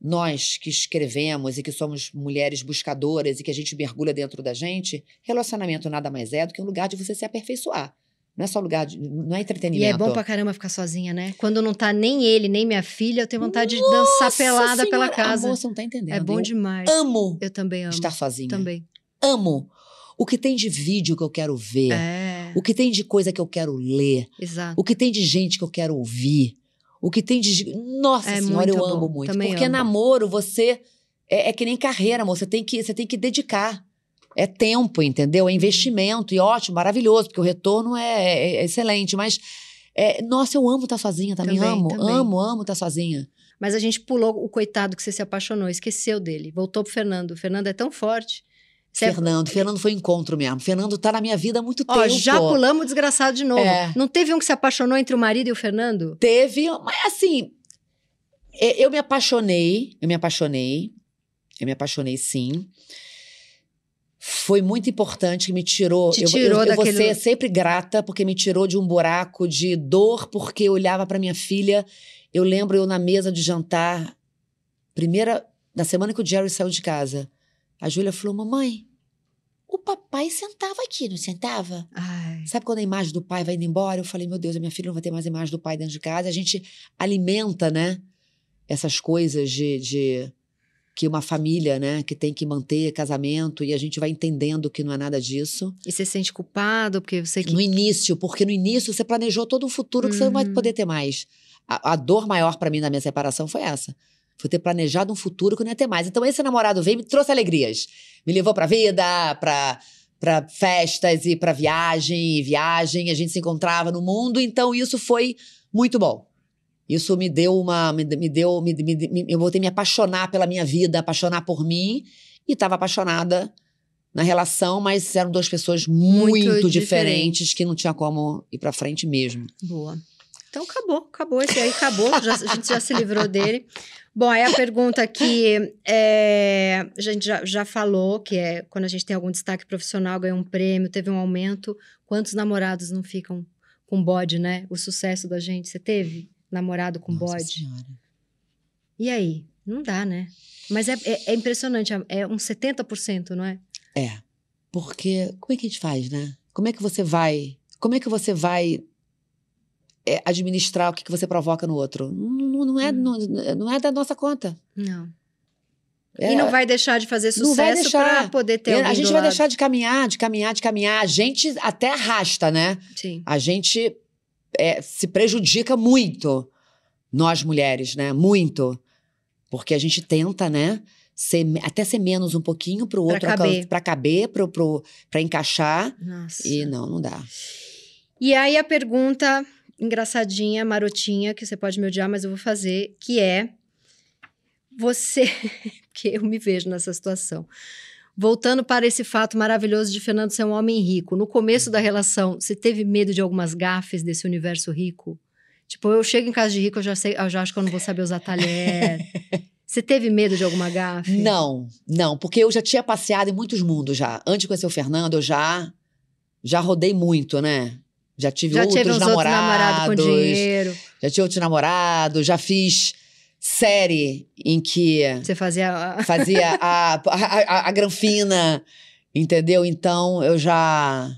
nós que escrevemos e que somos mulheres buscadoras e que a gente mergulha dentro da gente, relacionamento nada mais é do que um lugar de você se aperfeiçoar. Não é só lugar de. Não é E entretenimento. é bom pra caramba ficar sozinha, né? Quando não tá nem ele, nem minha filha, eu tenho vontade de dançar Nossa pelada pela Senhora, casa. Amor, você não tá entendendo. é bom Eu demais. amo Eu também amo. estar sozinha. Também. Amo. O que tem de vídeo que eu quero ver. É, O que tem de coisa que eu quero ler. exato. O que tem de gente que eu quero ouvir. O que tem de. Nossa É Senhora, eu amo bom. muito. Também Porque amo. namoro, você. É, é que nem carreira, amor. Você tem que, você tem que dedicar. É tempo, entendeu? É investimento. E ótimo, maravilhoso, porque o retorno é, é- é excelente. Mas. é, nossa, eu amo estar sozinha também. Também, amo, também. amo, amo estar sozinha. Mas a gente pulou o coitado que você se apaixonou, esqueceu dele. Voltou pro Fernando. O Fernando é tão forte. Fernando, Fernando foi encontro mesmo. Fernando tá na minha vida há muito Ó, tempo. já pulamos o desgraçado de novo. É. Não teve um que se apaixonou entre o marido e o Fernando? Teve, mas assim, é, eu me apaixonei, eu me apaixonei, eu me apaixonei sim. Foi muito importante que me tirou. Te eu, tirou eu, eu vou daquele- ser sempre grata porque me tirou de um buraco de dor, porque eu olhava para minha filha. Eu lembro eu na mesa de jantar, primeira, na semana que o Jerry saiu de casa. A Júlia falou: Mamãe, o papai sentava aqui, não sentava? Ai, Sabe quando a imagem do pai vai indo embora? Eu falei, meu Deus, a minha filha não vai ter mais imagem do pai dentro de casa. A gente alimenta, né? Essas coisas de, de que uma família, né? Que tem que manter casamento e a gente vai entendendo que não é nada disso. e você se sente culpado porque você que No início, porque no início você planejou todo um futuro que você não vai Uhum. poder ter mais. A, a dor maior pra mim na minha separação foi essa. Foi ter planejado um futuro que eu não ia ter mais. Então esse namorado veio e me trouxe alegrias. Me levou pra vida, pra, pra festas e pra viagem, e viagem. A gente se encontrava no mundo. Então isso foi muito bom. Isso me deu uma. Me, me deu. Me, me- eu voltei a me apaixonar pela minha vida, apaixonar por mim. E estava apaixonada na relação, mas eram duas pessoas muito, Muito diferentes. diferentes. que não tinha como ir pra frente mesmo. boa. Então acabou, acabou. Esse aí acabou. Já, a gente já se livrou dele. Bom, aí a pergunta que é, a gente já, já falou, que é quando a gente tem algum destaque profissional, ganhou um prêmio, teve um aumento, quantos namorados não ficam com bode, né? O sucesso da gente. Você teve namorado com Nossa bode? Senhora. E aí? Não dá, né? Mas é, é, é impressionante, é- é uns 70%, não é? É. Porque como é que a gente faz, né? Como é que você vai. Como é que você vai é, administrar o que, que você provoca no outro? Não, não, é, Hum. não, não é da nossa conta. Não. É, E não vai deixar de fazer sucesso para poder ter a gente vai lado. deixar de caminhar, de caminhar, de caminhar. A gente até arrasta, né? Sim. A gente é, se prejudica muito, nós mulheres, né? Muito. Porque a gente tenta, né? Ser, até ser menos um pouquinho pro Pra outro pra caber, pra encaixar. Nossa. E não, não dá. E aí a pergunta engraçadinha, marotinha, que você pode me odiar, mas eu vou fazer, que é você, porque eu me vejo nessa situação. Voltando para esse fato maravilhoso de Fernando ser um homem rico. No começo da relação, você teve medo de algumas gafes desse universo rico? Tipo, eu chego em casa de rico, eu já sei, eu já acho que eu não vou saber usar talher. você teve medo de alguma gafe? Não, não, porque eu já tinha passeado em muitos mundos já. Antes de conhecer o Fernando, eu já já rodei muito, né? Já tive Já outros namorados. outros namorados com dinheiro. Já tive outros namorados, já fiz série em que Você fazia. a- fazia a, a, a, a granfina, entendeu? Então eu já.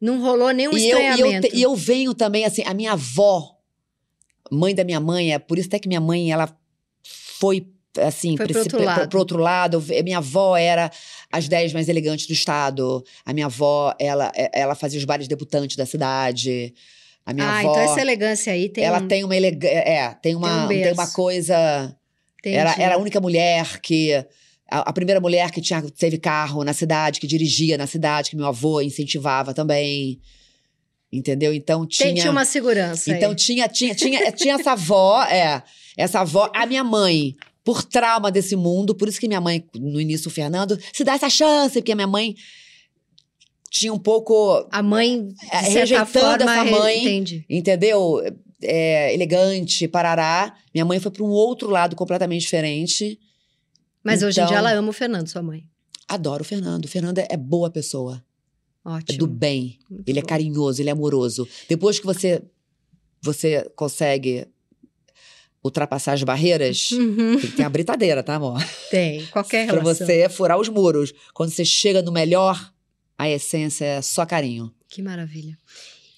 Não rolou nenhum e, eu, e, eu, te- e eu venho também, assim, a minha avó, mãe da minha mãe, é por isso até que minha mãe, ela foi. Assim, pra outro pra- outro lado. Minha avó era as 10 mais elegantes do estado. A minha avó, ela, ela fazia os bares debutantes da cidade. A minha ah, avó. então essa elegância aí tem. ela um- tem uma elegância. É, tem uma, um tem, uma coisa. entendi. Era, era a única mulher que. A, a primeira mulher que tinha, teve carro na cidade, que dirigia na cidade, que meu avô incentivava também. Entendeu? Então tinha. Tem, tinha uma segurança. então aí. tinha, tinha, tinha, tinha essa avó, é. Essa avó, a minha mãe, por trauma desse mundo, por isso que minha mãe, no início, o Fernando, se dá essa chance, porque a minha mãe tinha um pouco A mãe, É, rejeitando forma, essa mãe. Entende. entendeu? É, elegante, parará. Minha mãe foi para um outro lado completamente diferente. Mas hoje em dia Então- ela ama o Fernando, sua mãe. Adoro o Fernando. O Fernando é boa pessoa, é Ótimo. do bem. Muito Ele é bom. carinhoso, ele é amoroso. Depois que você você consegue ultrapassar as barreiras, Uhum. tem que ter uma britadeira, tá, amor? Tem, qualquer Pra relação. você furar os muros. Quando você chega no melhor, a essência é só carinho. Que maravilha.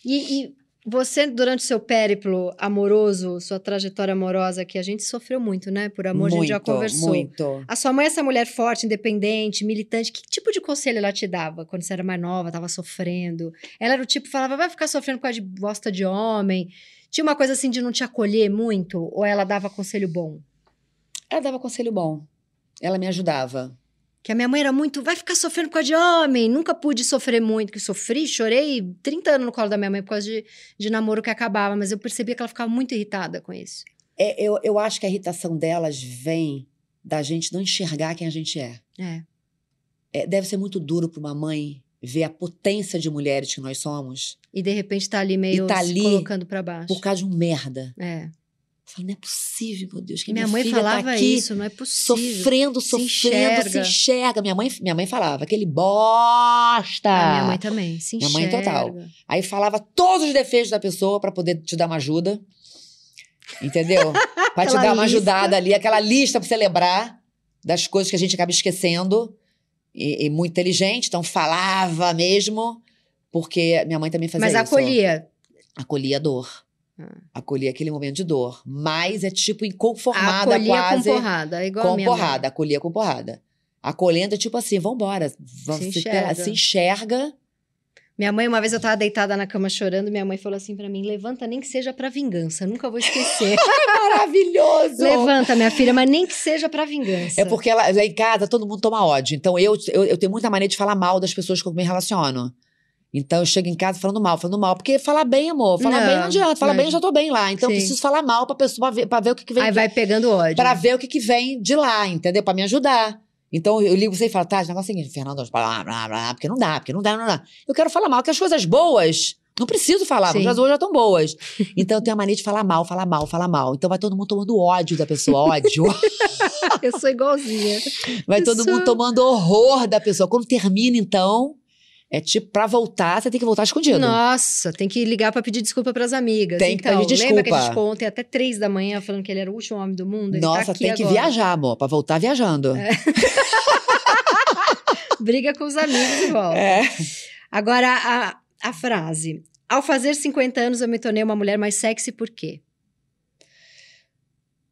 E, e você, durante o seu périplo amoroso, sua trajetória amorosa, que a gente sofreu muito, né? Por amor, a gente já conversou. Muito. A sua mãe, essa mulher forte, independente, militante, que tipo de conselho ela te dava quando você era mais nova, tava sofrendo? Ela era o tipo que falava, vai ficar sofrendo por causa de bosta de homem. Tinha uma coisa assim de não te acolher muito? Ou ela dava conselho bom? Ela dava conselho bom. Ela me ajudava. Que a minha mãe era muito, vai ficar sofrendo por causa de homem. Nunca pude sofrer muito, que sofri, chorei 30 anos no colo da minha mãe por causa de, de namoro que acabava, mas eu percebia que ela ficava muito irritada com isso. É, eu, eu acho que a irritação delas vem da gente não enxergar quem a gente é. É. É, deve ser muito duro para uma mãe ver a potência de mulheres que nós somos E de repente tá ali meio tá se ali colocando pra baixo. por causa de um merda. É. Eu falo, não é possível, meu Deus, que Minha, minha, mãe filha falava tá aqui isso, não é possível. sofrendo, Se sofrendo, enxerga. se enxerga. Minha mãe, minha mãe falava, aquele bosta. Minha mãe também, se Minha mãe enxerga. total. Aí falava todos os defeitos da pessoa para poder te dar uma ajuda. Entendeu? Pra te dar uma lista. ajudada ali, aquela lista pra você lembrar das coisas que a gente acaba esquecendo. E, e muito inteligente, então falava mesmo, porque minha mãe também fazia Mas isso. acolhia. Acolhia a dor. Ah. Acolhia aquele momento de dor. Mas é tipo inconformada acolhia quase. com porrada, igual a com minha mãe. porrada, acolhia com porrada. Acolhendo é tipo assim, vambora. Vamos, Se se, enxerga. se enxerga. Minha mãe, uma vez eu tava deitada na cama chorando, minha mãe falou assim pra mim: levanta nem que seja pra vingança, nunca vou esquecer. Maravilhoso! levanta, minha filha, mas nem que seja pra vingança. É porque ela, lá em casa todo mundo toma ódio. Então eu, eu, eu tenho muita mania de falar mal das pessoas com que eu me relaciono. Então eu chego em casa falando mal, falando mal. Porque falar bem, amor, falar Não, bem não adianta. Falar bem eu mas- já tô bem lá. Então eu Sim. preciso falar mal pra pessoa, pra ver, pra ver o que, que vem. Aí vai pegando ódio. Pra ver o que, que vem de lá, entendeu? Pra me ajudar. Então eu ligo você e falo, tá, o negócio é o seguinte, Fernando, blá, blá, blá, blá, porque não dá, porque não dá, não dá. Eu quero falar mal, que as coisas boas Não preciso falar, Sim. porque as duas já estão boas. Então eu tenho a mania de falar mal, falar mal, falar mal. Então vai todo mundo tomando ódio da pessoa, ódio. Eu sou igualzinha. Vai Eu todo sou- mundo tomando horror da pessoa. Quando termina, então, é tipo, pra voltar, você tem que voltar escondido. Nossa, tem que ligar pra pedir desculpa pras amigas. Tem que então, pedir lembra que a gente desculpa. ficou ontem até três da manhã falando que ele era o último homem do mundo? Ele tá Nossa, aqui tem que agora. viajar, amor, pra voltar viajando. Briga com os amigos e volta. É. Agora, a, a frase. Ao fazer 50 anos, eu me tornei uma mulher mais sexy, por quê?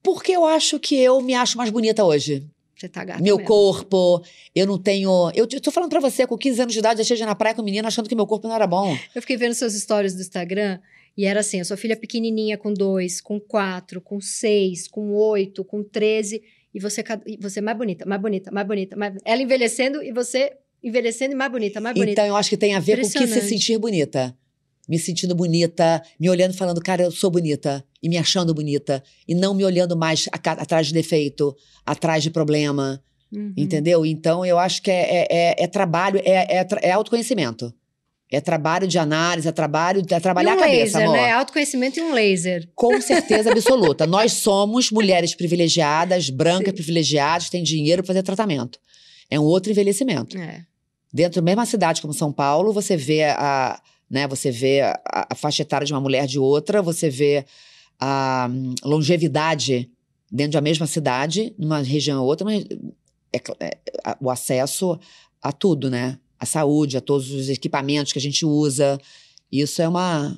Porque eu acho que eu me acho mais bonita hoje. Você tá gata meu mesmo. corpo, eu não tenho. Eu, eu tô falando pra você, com 15 anos de idade, eu cheguei na praia com o menino achando que meu corpo não era bom. Eu fiquei vendo seus stories do Instagram e era assim: a sua filha pequenininha com dois, com quatro, com seis, com oito, com treze, e você, você mais bonita, mais bonita, mais bonita. Mais... Ela envelhecendo e você envelhecendo e mais bonita, mais bonita. Então eu acho que tem a ver com o que se sentir bonita. Me sentindo bonita, me olhando e falando, cara, eu sou bonita. E me achando bonita. E não me olhando mais atrás de defeito, atrás de problema. Uhum. Entendeu? Então eu acho que é, é- é- é trabalho, é, é, é autoconhecimento. É trabalho de análise, é trabalho, é trabalhar um a cabeça, laser, amor. né? Autoconhecimento e um laser. Com certeza absoluta. Nós somos mulheres privilegiadas, brancas Sim. privilegiadas, têm dinheiro para fazer tratamento. É um outro envelhecimento. É. Dentro da mesma cidade como São Paulo, você vê a, né, você vê a, a faixa etária de uma mulher de outra, você vê a hum, longevidade dentro da mesma cidade, numa região ou outra, mas é é, o acesso a tudo, né? A saúde, a todos os equipamentos que a gente usa. Isso é uma,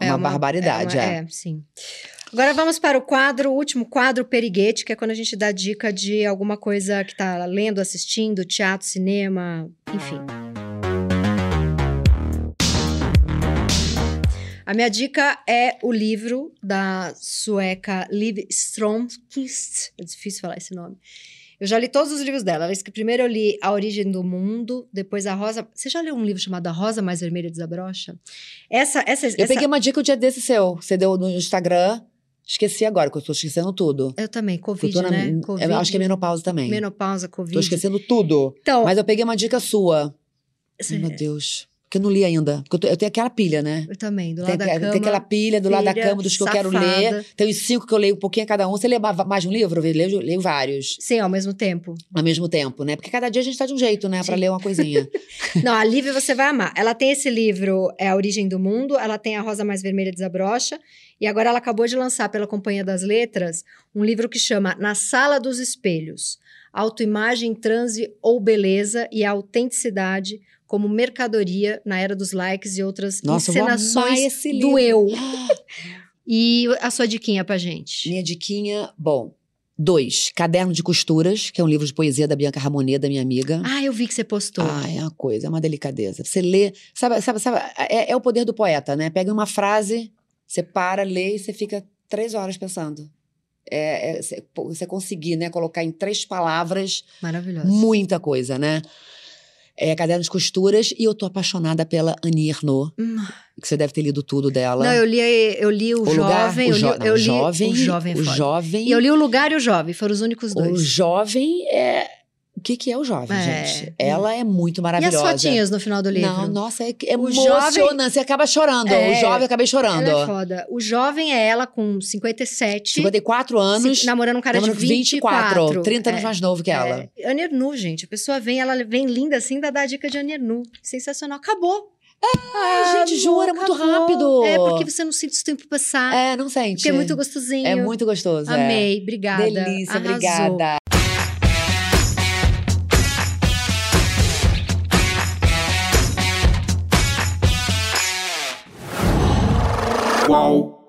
é uma, barbaridade. é é. uma- é, sim. Agora vamos para o quadro, o último quadro, Periguete, que é quando a gente dá dica de alguma coisa que tá lendo, assistindo, teatro, cinema, enfim. A minha dica é o livro da sueca Liv Stromquist. É difícil falar esse nome. Eu já li todos os livros dela. Ela disse que primeiro eu li A Origem do Mundo, depois A Rosa. Você já leu um livro chamado A Rosa Mais Vermelha Desabrocha? Essa, essa, Eu essa... peguei uma dica o dia desse seu. Você deu no Instagram. Esqueci agora, que eu tô esquecendo tudo. Eu também, Eu Covid, tô na- né? eu acho que é menopausa também. Menopausa, Covid. Tô esquecendo tudo. Então, Mas eu peguei uma dica sua. Ai, meu Deus. Que eu não li ainda. Porque eu, tô- eu tenho aquela pilha, né? eu também, do Tem, lado da tem cama. aquela pilha do lado da pilha, cama dos que eu quero safada. ler. Tem os cinco que eu leio um pouquinho a cada um. Você lê ma- mais de um livro? Eu leio, leio vários Sim, ao mesmo tempo. ao mesmo tempo, né? Porque cada dia a gente tá de um jeito, né? Pra Sim. ler uma coisinha. Não, a Lívia você vai amar. Ela tem esse livro, é A Origem do Mundo, ela tem A Rosa Mais Vermelha Desabrocha, e agora ela acabou de lançar pela Companhia das Letras um livro que chama Na Sala dos Espelhos. Autoimagem, transe ou beleza e a autenticidade como mercadoria na era dos likes e outras Nossa, eu encenações esse do eu. E a sua diquinha pra gente? Minha diquinha, bom. Dois, Caderno de Costuras, que é um livro de poesia da Bianca Ramonet, da minha amiga. Ah, eu vi que você postou. Ah, é uma coisa, é uma delicadeza. Você lê, sabe, sabe, sabe é, é o poder do poeta, né? Pega uma frase, você para, lê e você fica três horas pensando. É, é, você conseguir, né, colocar em três palavras Maravilhosa. muita coisa, né? É Caderno de Costuras e eu tô apaixonada pela Annie Ernaux, Hum. que você deve ter lido tudo dela. Não, eu li, eu li o, o lugar, jovem, o, eu li, jo- não, eu o li jovem, o jovem, o jovem, E eu li o lugar e o jovem, foram os únicos o dois. jovem é o que que é o jovem, É. gente? Ela é muito E as maravilhosa. fotinhas no final do livro? Não, nossa, é, é O emocionante. jovem- Você acaba chorando. É. O jovem eu acabei chorando. Ela é foda. O jovem é ela com 57. 54 anos, se- namorando um cara namorando de 24. 24, 30 anos É. mais novo que ela. É, Anne Ernaux, gente. A pessoa vem, ela vem linda assim, dá dá a dica de Anne Ernaux. Sensacional. Acabou. Ai, gente, amor, jura, muito rápido. É, porque você não sente o tempo passar. É, não sente. porque é muito gostosinho. É muito gostoso. é. Amei. Obrigada. Delícia, Arrasou. obrigada. Qual?